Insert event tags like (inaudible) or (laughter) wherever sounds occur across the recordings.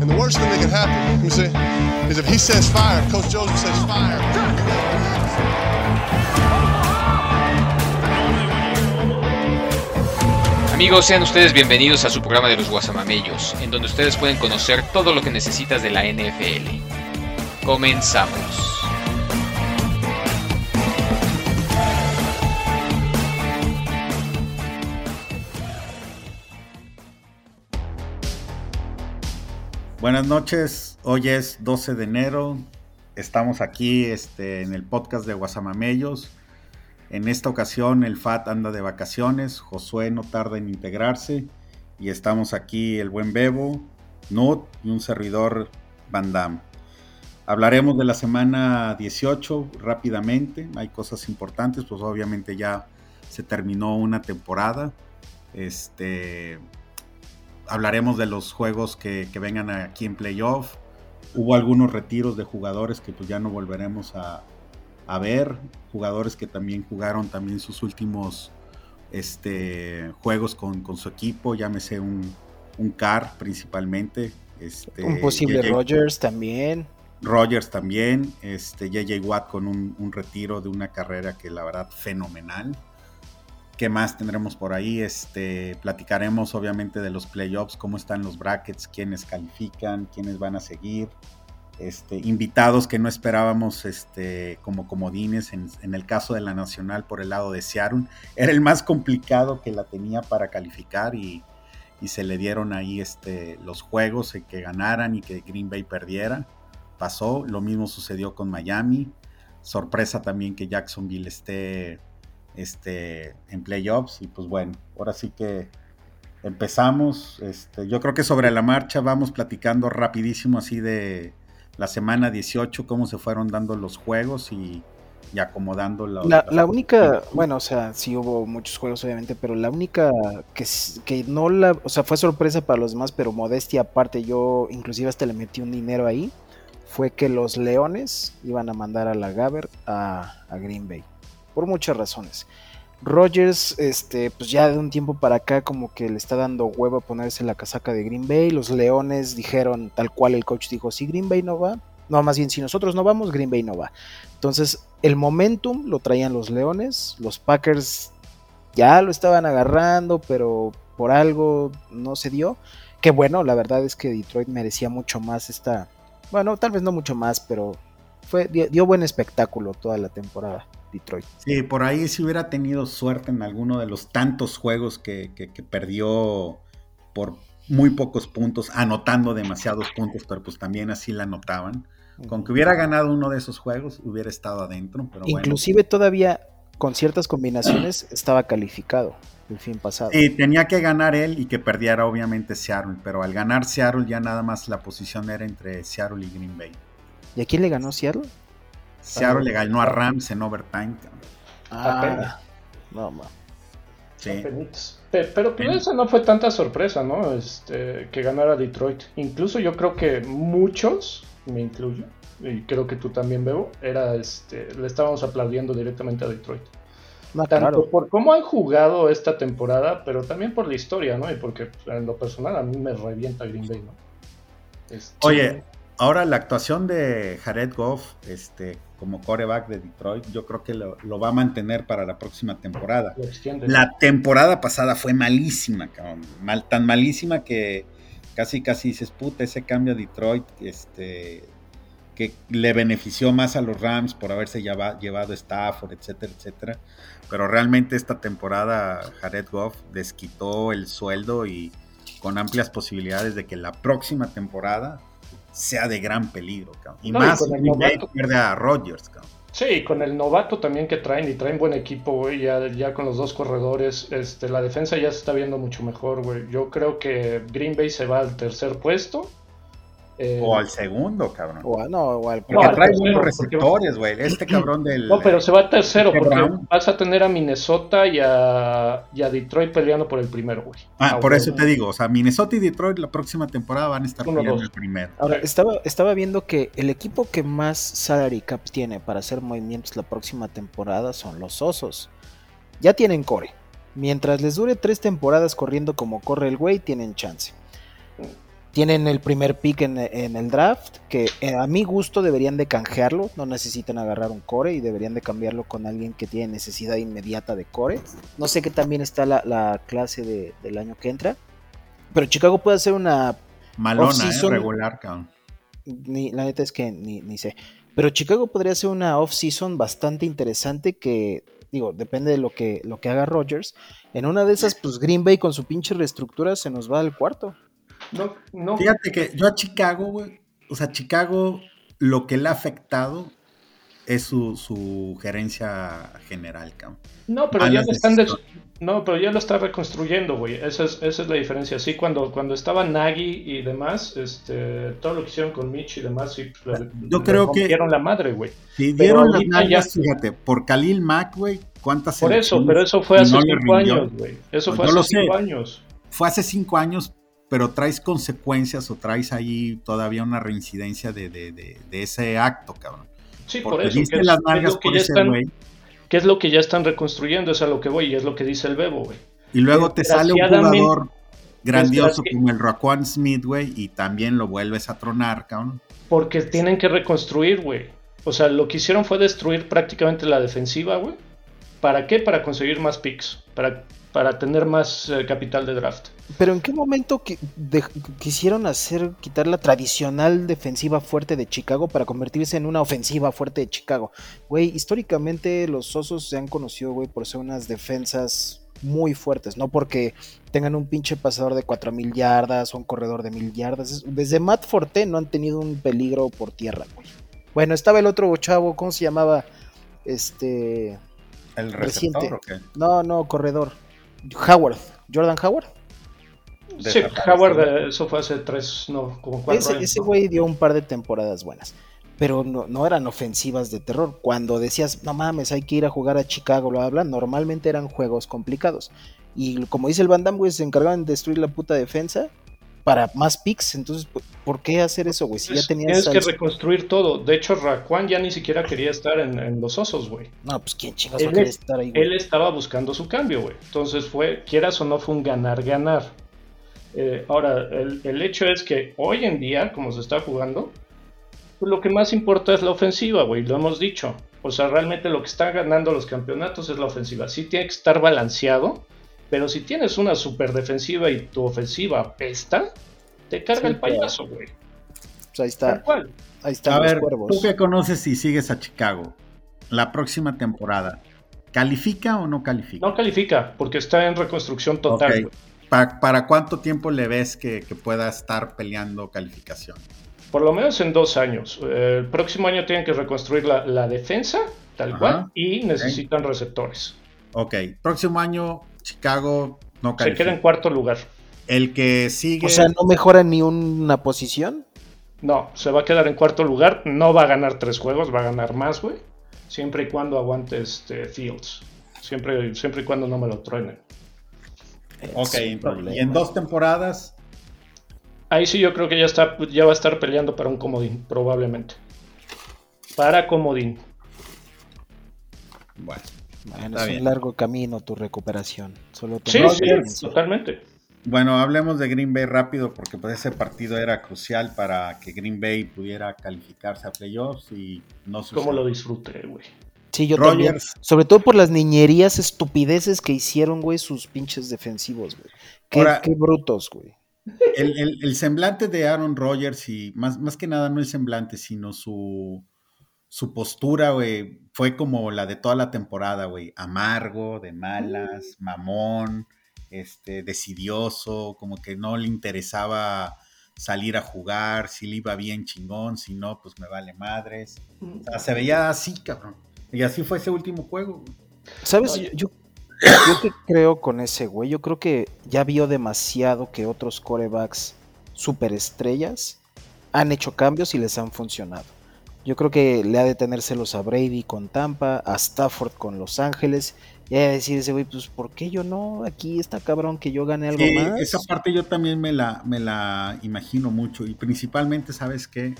And the worst thing that could happen, me see, is if he says fire, Coach Joseph says fire. Amigos, sean ustedes bienvenidos a su programa de los Guasamamellos, en donde ustedes pueden conocer todo lo que necesitas de la NFL. Comenzamos. Buenas noches, hoy es 12 de enero, estamos aquí este, en el podcast de Guasamamellos. En esta ocasión el FAT anda de vacaciones, Josué no tarda en integrarse y estamos aquí el buen Bebo, Nut y un servidor Van. Hablaremos de la semana 18 rápidamente, hay cosas importantes, pues obviamente ya se terminó una temporada. Este, hablaremos de los juegos que, vengan aquí en playoff. Hubo algunos retiros de jugadores que pues ya no volveremos a, ver. Jugadores que también jugaron también sus últimos este, juegos con, su equipo. Llámese un, un Car principalmente. Este, un posible Rogers también. Rogers también. Este, JJ Watt con un, un retiro de una carrera que la verdad fenomenal. ¿Qué más tendremos por ahí? Este, platicaremos obviamente de los playoffs, cómo están los brackets, quiénes califican, quiénes van a seguir. Este, invitados que no esperábamos este, como comodines en, el caso de la Nacional por el lado de Seattle. Era el más complicado que la tenía para calificar y, se le dieron ahí este, los juegos, que ganaran y que Green Bay perdiera. Pasó, lo mismo sucedió con Miami. Sorpresa también que Jacksonville esté este, en playoffs. Y pues bueno, ahora sí que empezamos. Este, yo creo que sobre la marcha vamos platicando rapidísimo así de la semana 18, cómo se fueron dando los juegos y, acomodando la, la, única, bueno, o sea, sí hubo muchos juegos obviamente, pero la única que, que no la, o sea, fue sorpresa para los demás, pero modestia aparte, yo inclusive hasta le metí un dinero ahí, fue que los Leones iban a mandar a la Gaber a, a Green Bay por muchas razones. Rogers, este, pues ya de un tiempo para acá como que le está dando huevo a ponerse la casaca de Green Bay. Los Leones dijeron, tal cual el coach dijo, si Green Bay no va, no, más bien si nosotros no vamos, Green Bay no va. Entonces, el momentum lo traían los Leones, los Packers ya lo estaban agarrando, pero por algo no se dio. Que bueno, la verdad es que Detroit merecía mucho más esta, bueno, tal vez no mucho más, pero fue, dio buen espectáculo toda la temporada. Detroit. Sí, por ahí si hubiera tenido suerte en alguno de los tantos juegos que, perdió por muy pocos puntos, anotando demasiados puntos, pero pues también así la anotaban. Con que hubiera ganado uno de esos juegos, hubiera estado adentro. Pero Inclusive todavía con ciertas combinaciones (clears throat) estaba calificado el fin pasado. Sí, tenía que ganar él y que perdiera obviamente Seattle, pero al ganar Seattle ya nada más la posición era entre Seattle y Green Bay. ¿Y a quién le ganó Seattle? Seattle le ganó a Rams en overtime. Ah, no, ma. Sí. Pero, pero eso no fue tanta sorpresa, ¿no? Este, que ganara Detroit. Incluso yo creo que muchos, me incluyo, y creo que tú también, Bebo, era este, le estábamos aplaudiendo directamente a Detroit. Tanto por cómo han jugado esta temporada, pero también por la historia, ¿no? Y porque en lo personal a mí me revienta Green Bay, ¿no? Este, Oye, ahora la actuación de Jared Goff, este, como coreback de Detroit, yo creo que lo, va a mantener para la próxima temporada. La temporada pasada fue malísima, cabrón. Mal, tan malísima que casi casi dices, puta, ese cambio a Detroit, este, que le benefició más a los Rams por haberse llevado, llevado Stafford, etcétera, etcétera. Pero realmente esta temporada Jared Goff desquitó el sueldo y con amplias posibilidades de que la próxima temporada sea de gran peligro, Y más con el novato, pierde a Rodgers, Sí, con el novato también que traen, y traen buen equipo, güey, ya, ya con los dos corredores, este, la defensa ya se está viendo mucho mejor, güey. Yo creo que Green Bay se va al tercer puesto eh, o al segundo, cabrón. O, no, o al Porque trae buenos receptores, güey. Este cabrón del. No, pero se va al tercero, porque vas a tener a Minnesota y a, Detroit peleando por el primero, güey. Ah, por eso te digo, o sea, Minnesota y Detroit la próxima temporada van a estar peleando el primero. Ahora, estaba, estaba viendo que el equipo que más salary cap tiene para hacer movimientos la próxima temporada son los Osos. Ya tienen core. Mientras les dure tres temporadas corriendo como corre el güey, tienen chance. Tienen el primer pick en, el draft, que eh, a mi gusto deberían de canjearlo, no necesitan agarrar un core y deberían de cambiarlo con alguien que tiene necesidad inmediata de core. No sé qué también está la, clase del año que entra, pero Chicago puede hacer una... Malona, eh, regular. Ni, la neta es que ni, ni sé. Pero Chicago podría ser una off-season bastante interesante que, digo, depende de lo que, lo que haga Rogers. En una de esas, pues Green Bay con su pinche reestructura se nos va al cuarto. No, no. Fíjate que yo a Chicago, güey, o sea, Chicago lo que le ha afectado es su, su gerencia general, cabrón. No, pero ya lo están no, pero ya lo está reconstruyendo, güey. Esa es, esa es la diferencia. Sí, cuando, cuando estaba Nagy y demás, este, todo lo que hicieron con Mitch y demás, sí, pues, yo creo que dieron la madre, güey. Sí, dieron las nalgas, fíjate, por Khalil Mack, güey, cuántas Por eso, pero eso fue hace cinco años, güey. Eso pues fue hace cinco años. Fue hace cinco años, pero traes consecuencias o traes ahí todavía una reincidencia de, de, de, de ese acto, cabrón. Sí, por eso. Que las por ese güey ¿Qué es lo que ya están reconstruyendo? Es a lo que voy y es lo que dice el Bebo, güey. Y luego te sale un jugador grandioso como el Raquan Smith, güey, y también lo vuelves a tronar, cabrón. Porque tienen que reconstruir, güey. O sea, lo que hicieron fue destruir prácticamente la defensiva, güey. ¿Para qué? Para conseguir más picks. Para para tener más eh, capital de draft. Pero ¿en qué momento quisieron hacer quitar la tradicional defensiva fuerte de Chicago para convertirse en una ofensiva fuerte de Chicago? Güey, históricamente los Osos se han conocido, güey, por ser unas defensas muy fuertes, no porque tengan un pinche pasador de 4000 yardas o un corredor de 1000 yardas. Desde Matt Forte no han tenido un peligro por tierra, güey. Bueno, estaba el otro chavo, ¿cómo se llamaba? Este. ¿El reciente. No, no, corredor. Howard, Jordan Howard. Sí, Howard, eh, eso fue hace tres, no, como cuatro ese, años. Ese güey dio un par de temporadas buenas, pero no, no, eran ofensivas de terror. Cuando decías, no mames, hay que ir a jugar a Chicago, lo hablan, normalmente eran juegos complicados. Y como dice el Van Damme, güey, se encargaban de destruir la puta defensa para más picks. Entonces, ¿por qué hacer eso, güey? Si ya tenías. Tienes que reconstruir todo. De hecho, Raquan ya ni siquiera quería estar en, los osos, güey. No, pues quién chingados va a estar ahí, Él estaba buscando su cambio, güey. Entonces fue, quieras o no, fue un ganar-ganar. Eh, ahora, el, hecho es que hoy en día, como se está jugando, pues lo que más importa es la ofensiva, güey. Lo hemos dicho. O sea, realmente lo que está ganando los campeonatos es la ofensiva. Sí tiene que estar balanceado pero si tienes una super defensiva y tu ofensiva pesta, te carga el payaso, güey. Pues ahí está. Ahí está. A ver, tú que conoces y sigues a Chicago, la próxima temporada, ¿califica o no califica? No califica, porque está en reconstrucción total. ¿Para, cuánto tiempo le ves que, pueda estar peleando calificación? Por lo menos en dos años. El próximo año tienen que reconstruir la, defensa, tal cual, y necesitan receptores. Ok, próximo año Chicago no Se queda en cuarto lugar. El que sigue. O sea, no mejora ni una posición. No, se va a quedar en cuarto lugar. No va a ganar tres juegos, va a ganar más, güey. Siempre y cuando aguante este Fields. Siempre, siempre y cuando no me lo truenen. Ok, y en dos temporadas. Ahí sí yo creo que ya está, ya va a estar peleando para un comodín, probablemente. Para comodín. Bueno. Bueno, es un largo camino tu recuperación. Solo sí, sí, totalmente. Bueno, hablemos de Green Bay rápido porque pues ese partido era crucial para que Green Bay pudiera calificarse a playoffs y no sucedió. ¿Cómo lo disfruté, güey? Sí, yo también. Sobre todo por las niñerías, estupideces que hicieron, güey, sus pinches defensivos, güey. Qué, qué brutos, güey. El, el, semblante de Aaron Rodgers y más, más que nada no el semblante, sino su, su postura, güey, fue como la de toda la temporada, güey. Amargo, de malas, mm. mamón, este, decidioso, como que no le interesaba salir a jugar, si le iba bien chingón, si no, pues me vale madres. O sea, se veía así, cabrón. Y así fue ese último juego. ¿Sabes? Yo, yo que creo con ese güey, yo creo que ya vio demasiado que otros corebacks superestrellas han hecho cambios y les han funcionado. Yo creo que le ha de tener celos a Brady con Tampa, a Stafford con Los Ángeles, y a decir ese güey, pues ¿por qué yo no? Aquí está cabrón que yo gane algo más. Esa parte yo también me la, me la imagino mucho, y principalmente, ¿sabes qué?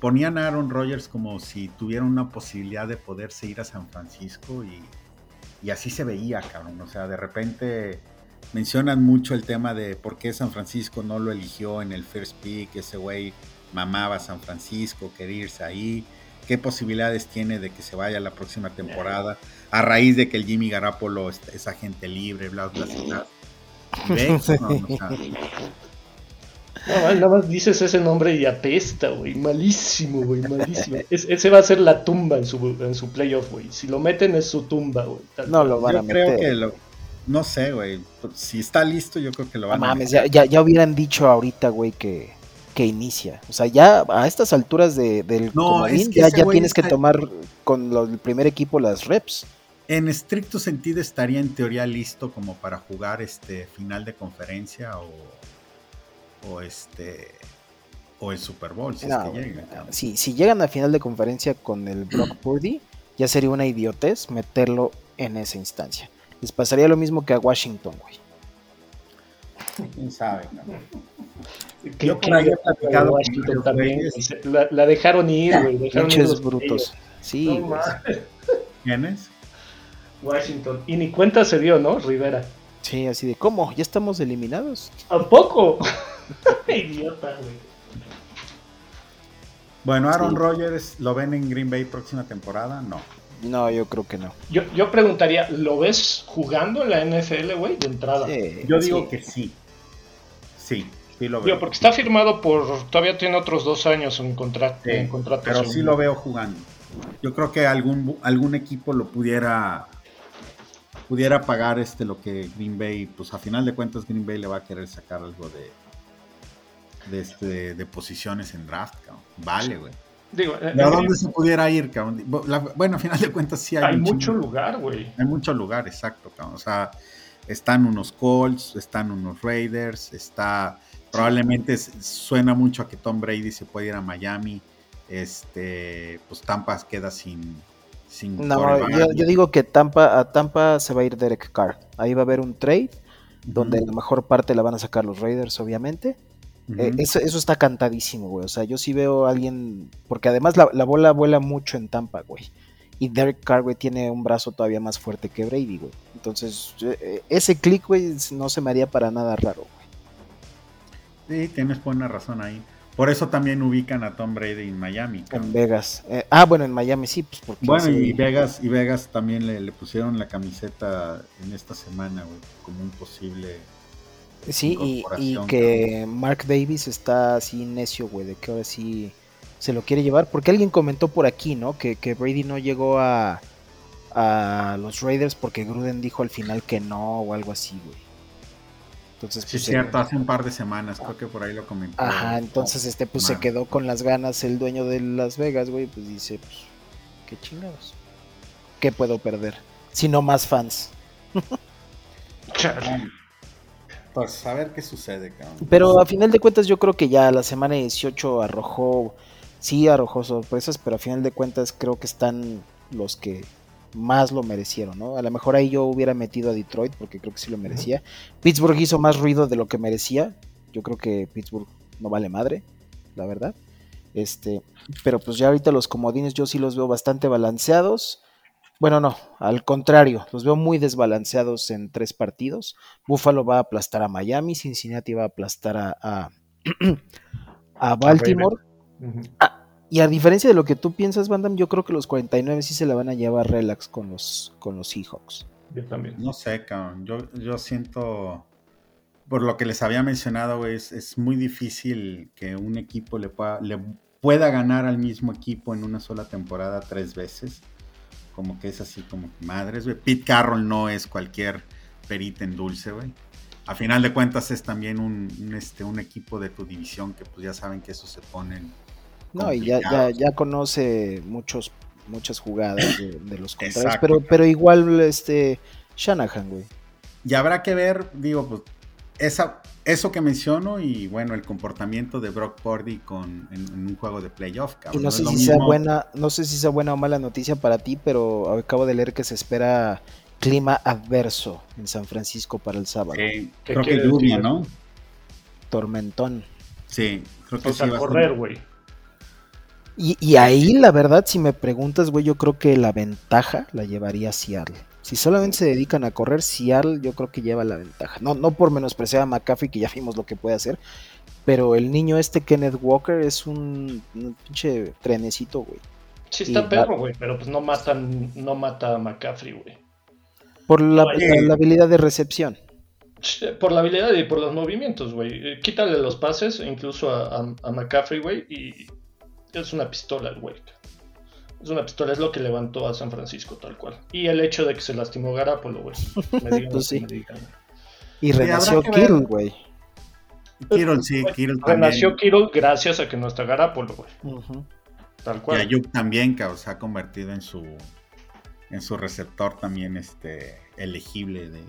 Ponían a Aaron Rodgers como si tuviera una posibilidad de poderse ir a San Francisco y, y así se veía, cabrón. O sea, de repente mencionan mucho el tema de por qué San Francisco no lo eligió en el first pick, ese güey mamaba San Francisco, quería irse ahí, qué posibilidades tiene de que se vaya la próxima temporada, a raíz de que el Jimmy Garapolo es, agente libre, bla, bla, bla. (laughs) No, nada más dices ese nombre y apesta, güey. Malísimo, güey, malísimo. ese va a ser la tumba en su, en su playoff, güey. Si lo meten es su tumba, güey. No lo van a meter. que lo, no sé, güey. Si está listo, yo creo que lo van a mames, ya, ya, hubieran dicho ahorita, güey, que, que inicia. O sea, ya a estas alturas de, del no, ya, ya tienes que tomar con el primer equipo las reps. En estricto sentido estaría en teoría listo como para jugar este final de conferencia o o este o el Super Bowl si si llegan a final de conferencia con el Brock (clears throat) Purdy, ya sería una idiotez meterlo en esa instancia. Les pasaría lo mismo que a Washington, güey. ¿Quién sabe? Yo por ahí platicado Washington también. La, dejaron ir, güey. Dejaron brutos. Sí. ¿Quién es? Washington. Y ni cuenta se dio, ¿no? Rivera. Sí, así de, ¿cómo? ¿Ya estamos eliminados? ¿A poco? (laughs) Idiota, güey. Bueno, Aaron Rodgers, ¿lo ven en Green Bay próxima temporada? No. No, yo creo que no. Yo, yo preguntaría, ¿lo ves jugando en la NFL, güey, de entrada? yo digo que sí. Sí, sí lo veo. porque está firmado por. Todavía tiene otros dos años en, contrato. Pero sí lo veo jugando. Yo creo que algún, algún equipo lo pudiera pudiera pagar este lo que Green Bay, pues a final de cuentas Green Bay le va a querer sacar algo de, de, este, de posiciones en draft, cabrón. Vale, güey. Digo, ¿De dónde se pudiera ir, cabrón? bueno, a final de cuentas sí hay, hay mucho lugar, güey. Hay mucho lugar, exacto, cabrón. O sea, están unos Colts, están unos Raiders, está probablemente suena mucho a que Tom Brady se puede ir a Miami. Este, pues Tampa queda sin sin No, yo, digo que Tampa a Tampa se va a ir Derek Carr. Ahí va a haber un trade donde la mejor parte la van a sacar los Raiders, obviamente. Eh, eso, está cantadísimo, güey. O sea, yo sí veo a alguien. Porque además la, bola vuela mucho en Tampa, güey. Y Derek Carr, güey, tiene un brazo todavía más fuerte que Brady, güey. Entonces, eh, ese click, güey, no se me haría para nada raro. Sí, tienes buena razón ahí. Por eso también ubican a Tom Brady en Miami. En Vegas. Eh, ah, bueno, en Miami sí. Pues porque bueno, y Vegas y Vegas también le, le, pusieron la camiseta en esta semana, güey, como un posible Sí, y, que Mark Davis está así necio, güey, de que ahora sí se lo quiere llevar. Porque alguien comentó por aquí, ¿no? Que, Brady no llegó a, a los Raiders porque Gruden dijo al final que no o algo así, güey. Entonces, sí, pues, cierto, hace un par de semanas, creo que por ahí lo comentó. Ajá, entonces este pues se quedó con las ganas el dueño de Las Vegas, güey, pues dice, pues, qué chingados. ¿Qué puedo perder? Si no más fans. (laughs) Pues a ver qué sucede, cabrón. Pero a final de cuentas yo creo que ya la semana 18 arrojó, sí arrojó sorpresas, pero a final de cuentas creo que están los que más lo merecieron, ¿no? A lo mejor ahí yo hubiera metido a Detroit porque creo que sí lo merecía. Pittsburgh hizo más ruido de lo que merecía. Yo creo que Pittsburgh no vale madre, la verdad. Este, pero pues ya ahorita los comodines yo sí los veo bastante balanceados. Bueno, no, al contrario, los veo muy desbalanceados en tres partidos. Buffalo va a aplastar a Miami, Cincinnati va a aplastar a, a, (clears throat) Baltimore. Y a diferencia de lo que tú piensas, Bandam, yo creo que los 49 sí se la van a llevar relax con los, con los Seahawks. Yo también. No sé, cabrón. Yo, yo siento, por lo que les había mencionado, es, es muy difícil que un equipo le pueda, le pueda ganar al mismo equipo en una sola temporada tres veces como que es así como madres, güey. Pete Carroll no es cualquier perita en dulce, güey. A final de cuentas es también un, este, un equipo de tu división que pues ya saben que eso se ponen. No, y ya, ya, ya conoce muchos, muchas jugadas de, los contrarios, pero, pero igual este Shanahan, güey. Y habrá que ver, digo, pues esa, eso que menciono y bueno, el comportamiento de Brock Purdy con, en, un juego de playoff. Y no sé, si sea buena, no sé si sea buena o mala noticia para ti, pero acabo de leer que se espera clima adverso en San Francisco para el sábado. creo que lluvia, ¿no? Tormentón. Sí, creo que sí. a correr, güey. Y, y, ahí, la verdad, si me preguntas, güey, yo creo que la ventaja la llevaría Seattle. Si solamente se dedican a correr, Seattle yo creo que lleva la ventaja. No, no por menospreciar a McCaffrey, que ya vimos lo que puede hacer, pero el niño este Kenneth Walker es un, un pinche trenecito, güey. Sí está Y perro, güey, pero pues no matan, no mata a McCaffrey, güey. Por la, Oye. la- la habilidad de recepción. Por la habilidad y por los movimientos, güey. Eh, Quítale los pases, incluso a, a- a McCaffrey, güey, y es una pistola el güey. Es una pistola, es lo que levantó a San Francisco, tal cual. Y el hecho de que se lastimó Garapolo, güey. Me digan (laughs) Pues lo que sí. me digan. Y renació. Kittle, güey. Kittle, sí, Kittle también. Renació Kittle gracias a que no está Garapolo, güey. Ujú. Tal Y cual. Ayuk también, que se ha convertido en su en su receptor también este elegible de,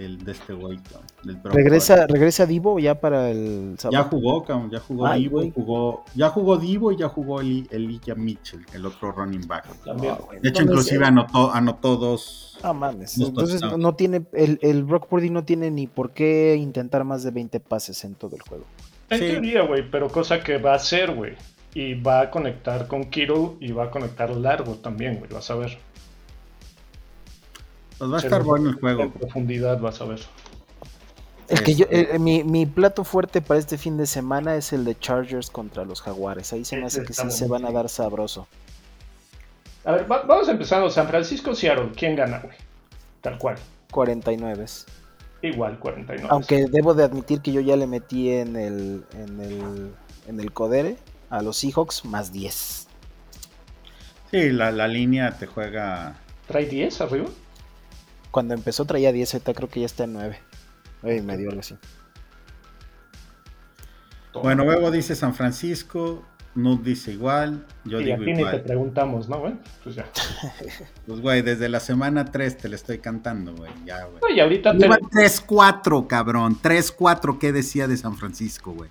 del- de este güey, del Regresa, regresa Divo ya para el Ya sábado. jugó, cabrón, ya jugó Ay, Divo, jugó, ya jugó Divo y ya jugó Eli- Elijah Mitchell, el otro running back. También. Ah. De hecho, inclusive anotó, anotó dos. Ah, mames. Dos Entonces no, tiene, el, el Brock Purdy no tiene ni por qué intentar más de 20 pases en todo el juego. En Sí. teoría, güey, pero cosa que va a hacer, güey. Y va a conectar con Kittle y va a conectar largo también, güey. Vas a ver. Pues va a estar no. bueno el juego. En profundidad vas a ver. El que yo, Este- eh, mi, mi plato fuerte para este fin de semana es el de Chargers contra los Jaguares. Ahí se me hace que sí se van a dar sabroso. A ver, va- vamos empezando. San Francisco, Seattle. ¿Quién gana, güey? Tal cual. 49. Igual, 49. Aunque debo de admitir que yo ya le metí en el, en el, en el Codere a los Seahawks más 10. Sí, la, la línea te juega. ¿Trae 10 arriba? Cuando empezó traía 10, ahorita creo que ya está en 9. 9 y medio, algo así. Bueno, Bebo dice San Francisco, Nud dice igual, yo y a digo ti ni te igual. preguntamos, ¿no, güey? Pues ya. (laughs) Pues güey, desde la semana 3 te le estoy cantando, güey, ya, güey. Y ahorita te... Iba 3-4, cabrón. 3-4, ¿qué decía de San Francisco, güey?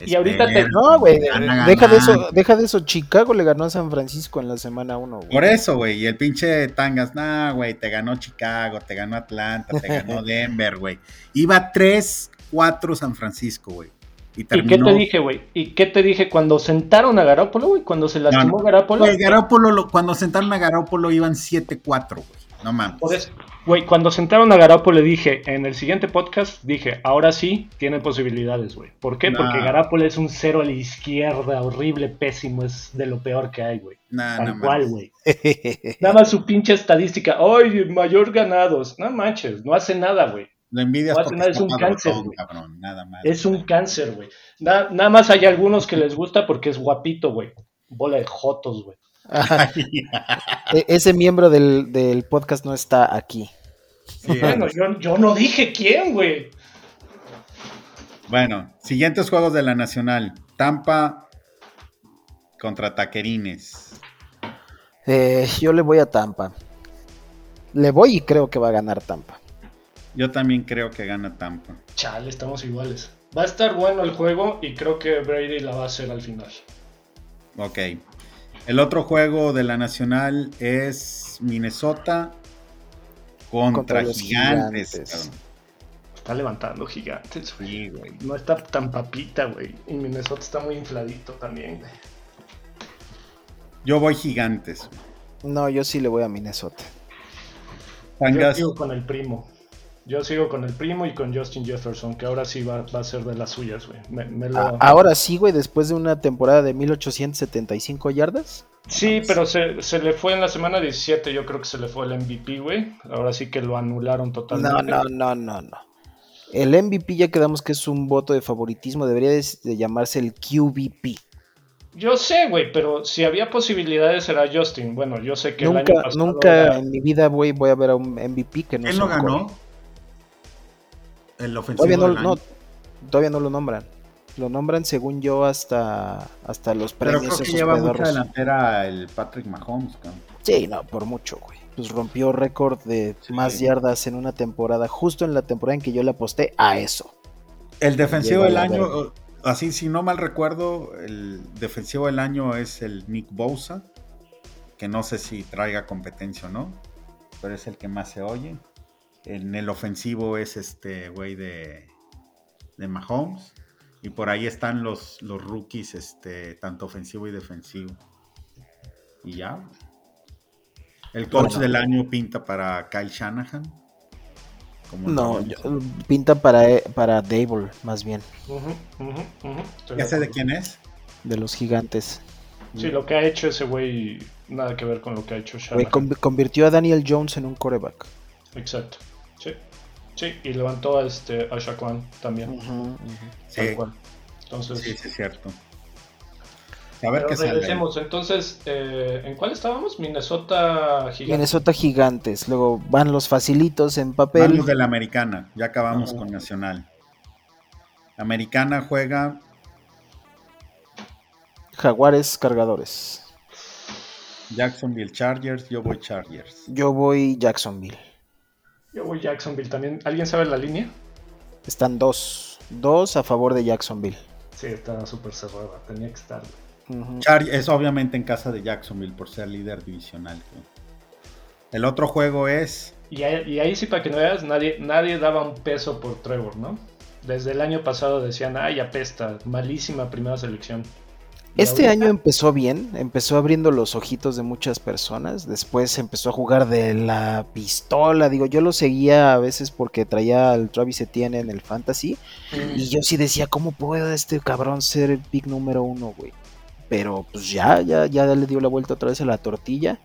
Y ahorita te- No, güey, deja de eso, deja de eso. Chicago le ganó a San Francisco en la semana 1, güey. Por eso, güey. Y el pinche Tangas, nah, güey, te ganó Chicago, te ganó Atlanta, te ganó (laughs) Denver, güey. Iba 3-4 San Francisco, güey. Y ¿Y qué terminó. te dije, güey? ¿Y qué te dije cuando sentaron a Garópolo, güey? Cuando se lastimó no. Garópolo. Güey, Garópolo, lo- cuando sentaron a Garópolo iban 7-4, güey. No mames. Por eso, güey, cuando sentaron a Garápolo le dije, en el siguiente podcast, dije, ahora sí, tiene posibilidades, güey. ¿Por qué? No. Porque Garápolo es un cero a la izquierda, horrible, pésimo, es de lo peor que hay, güey. Nah, Tal cual, güey. (laughs) Nada más su pinche estadística, ¡ay, mayor ganados! No manches, no hace nada, güey. Lo envidias No, porque no, es un cáncer, güey. Nada más. Es un cáncer, güey. Na- nada más hay algunos que les gusta porque es guapito, güey. Bola de jotos, güey. (laughs) E- Ese miembro del, del podcast no está aquí. Sí, Bueno, yo, yo no dije quién, güey. Bueno, siguientes juegos de la Nacional. Tampa contra Taquerines. Eh, yo le voy a Tampa. Le voy y creo que va a ganar Tampa. Yo también creo que gana Tampa. Chale, estamos iguales. Va a estar bueno el juego y creo que Brady la va a hacer al final. Ok. El otro juego de la Nacional es Minnesota contra, Contra los Gigantes. Está levantando gigantes, güey. Sí, güey. No está tan papita, güey. Y Minnesota está muy infladito también, güey. Yo voy Gigantes. No, yo sí le voy a Minnesota. Yo Tangas, sigo con el primo. Yo sigo con el primo y con Justin Jefferson, que ahora sí va, va a ser de las suyas, güey. Me, me lo- A- ahora sí, güey, después de una temporada de 1875 yardas. Sí, pero se, se le fue en la semana 17, yo creo que se le fue el MVP, güey. Ahora sí que lo anularon No, totalmente. no, no, no, no. El MVP ya quedamos que es un voto de favoritismo, debería de, de llamarse el QVP. Yo sé, güey, pero si había posibilidades era Justin. Bueno, yo sé que el Nunca, año pasado nunca era- en mi vida voy, voy a ver a un MVP que no ¿quién sea lo ganó? El ofensivo Todavía no, del no, año. todavía no lo nombran. Lo nombran según yo hasta, hasta los Pero premios creo que lleva mucha delantera el Patrick Mahomes. Sí, no, por mucho, güey. Pues rompió récord de Sí. más yardas en una temporada, justo en la temporada en que yo le aposté a eso. El defensivo del año, verga. así si no mal recuerdo, el defensivo del año es el Nick Bosa, que no sé si traiga competencia o no, pero es el que más se oye. En el ofensivo es este güey de, de Mahomes. Y por ahí están los, los rookies, este, tanto ofensivo y defensivo. Y ya. El coach del año pinta para Kyle Shanahan. no, pinta para, eh, para Dable, más bien. ¿Ya sé de quién es? De los gigantes. Sí, lo que ha hecho ese güey, nada que ver con lo que ha hecho Shanahan. convirtió a Daniel Jones en un coreback. Exacto. Sí. Y levantó a, este, a Shaquan también. Sí. Entonces, sí, sí, es cierto. A ver qué regresemos. Entonces, eh, ¿en cuál estábamos? Minnesota Gigantes. Minnesota Gigantes. Luego van los facilitos en papel. Vamos de la americana. Ya acabamos con Nacional. Americana juega. Jaguares Cargadores. Jacksonville Chargers. Yo voy Chargers. Yo voy Jacksonville. Yo voy Jacksonville también. ¿Alguien sabe la línea? Están dos. Dos a favor de Jacksonville. Sí, está súper cerrada. Tenía que estar es obviamente en casa de Jacksonville por ser líder divisional. El otro juego es. Y ahí, sí, para que no veas, nadie, nadie daba un peso por Trevor, ¿no? Desde el año pasado decían, ay, apesta, malísima primera selección. Este año empezó bien, empezó abriendo los ojitos de muchas personas, después empezó a jugar de la pistola, digo, yo lo seguía a veces porque traía al Travis Etienne en el Fantasy, y mm. yo sí decía, ¿cómo puede este cabrón ser el pick número uno, güey? pero pues ya, ya, ya le dio la vuelta otra vez a la tortilla.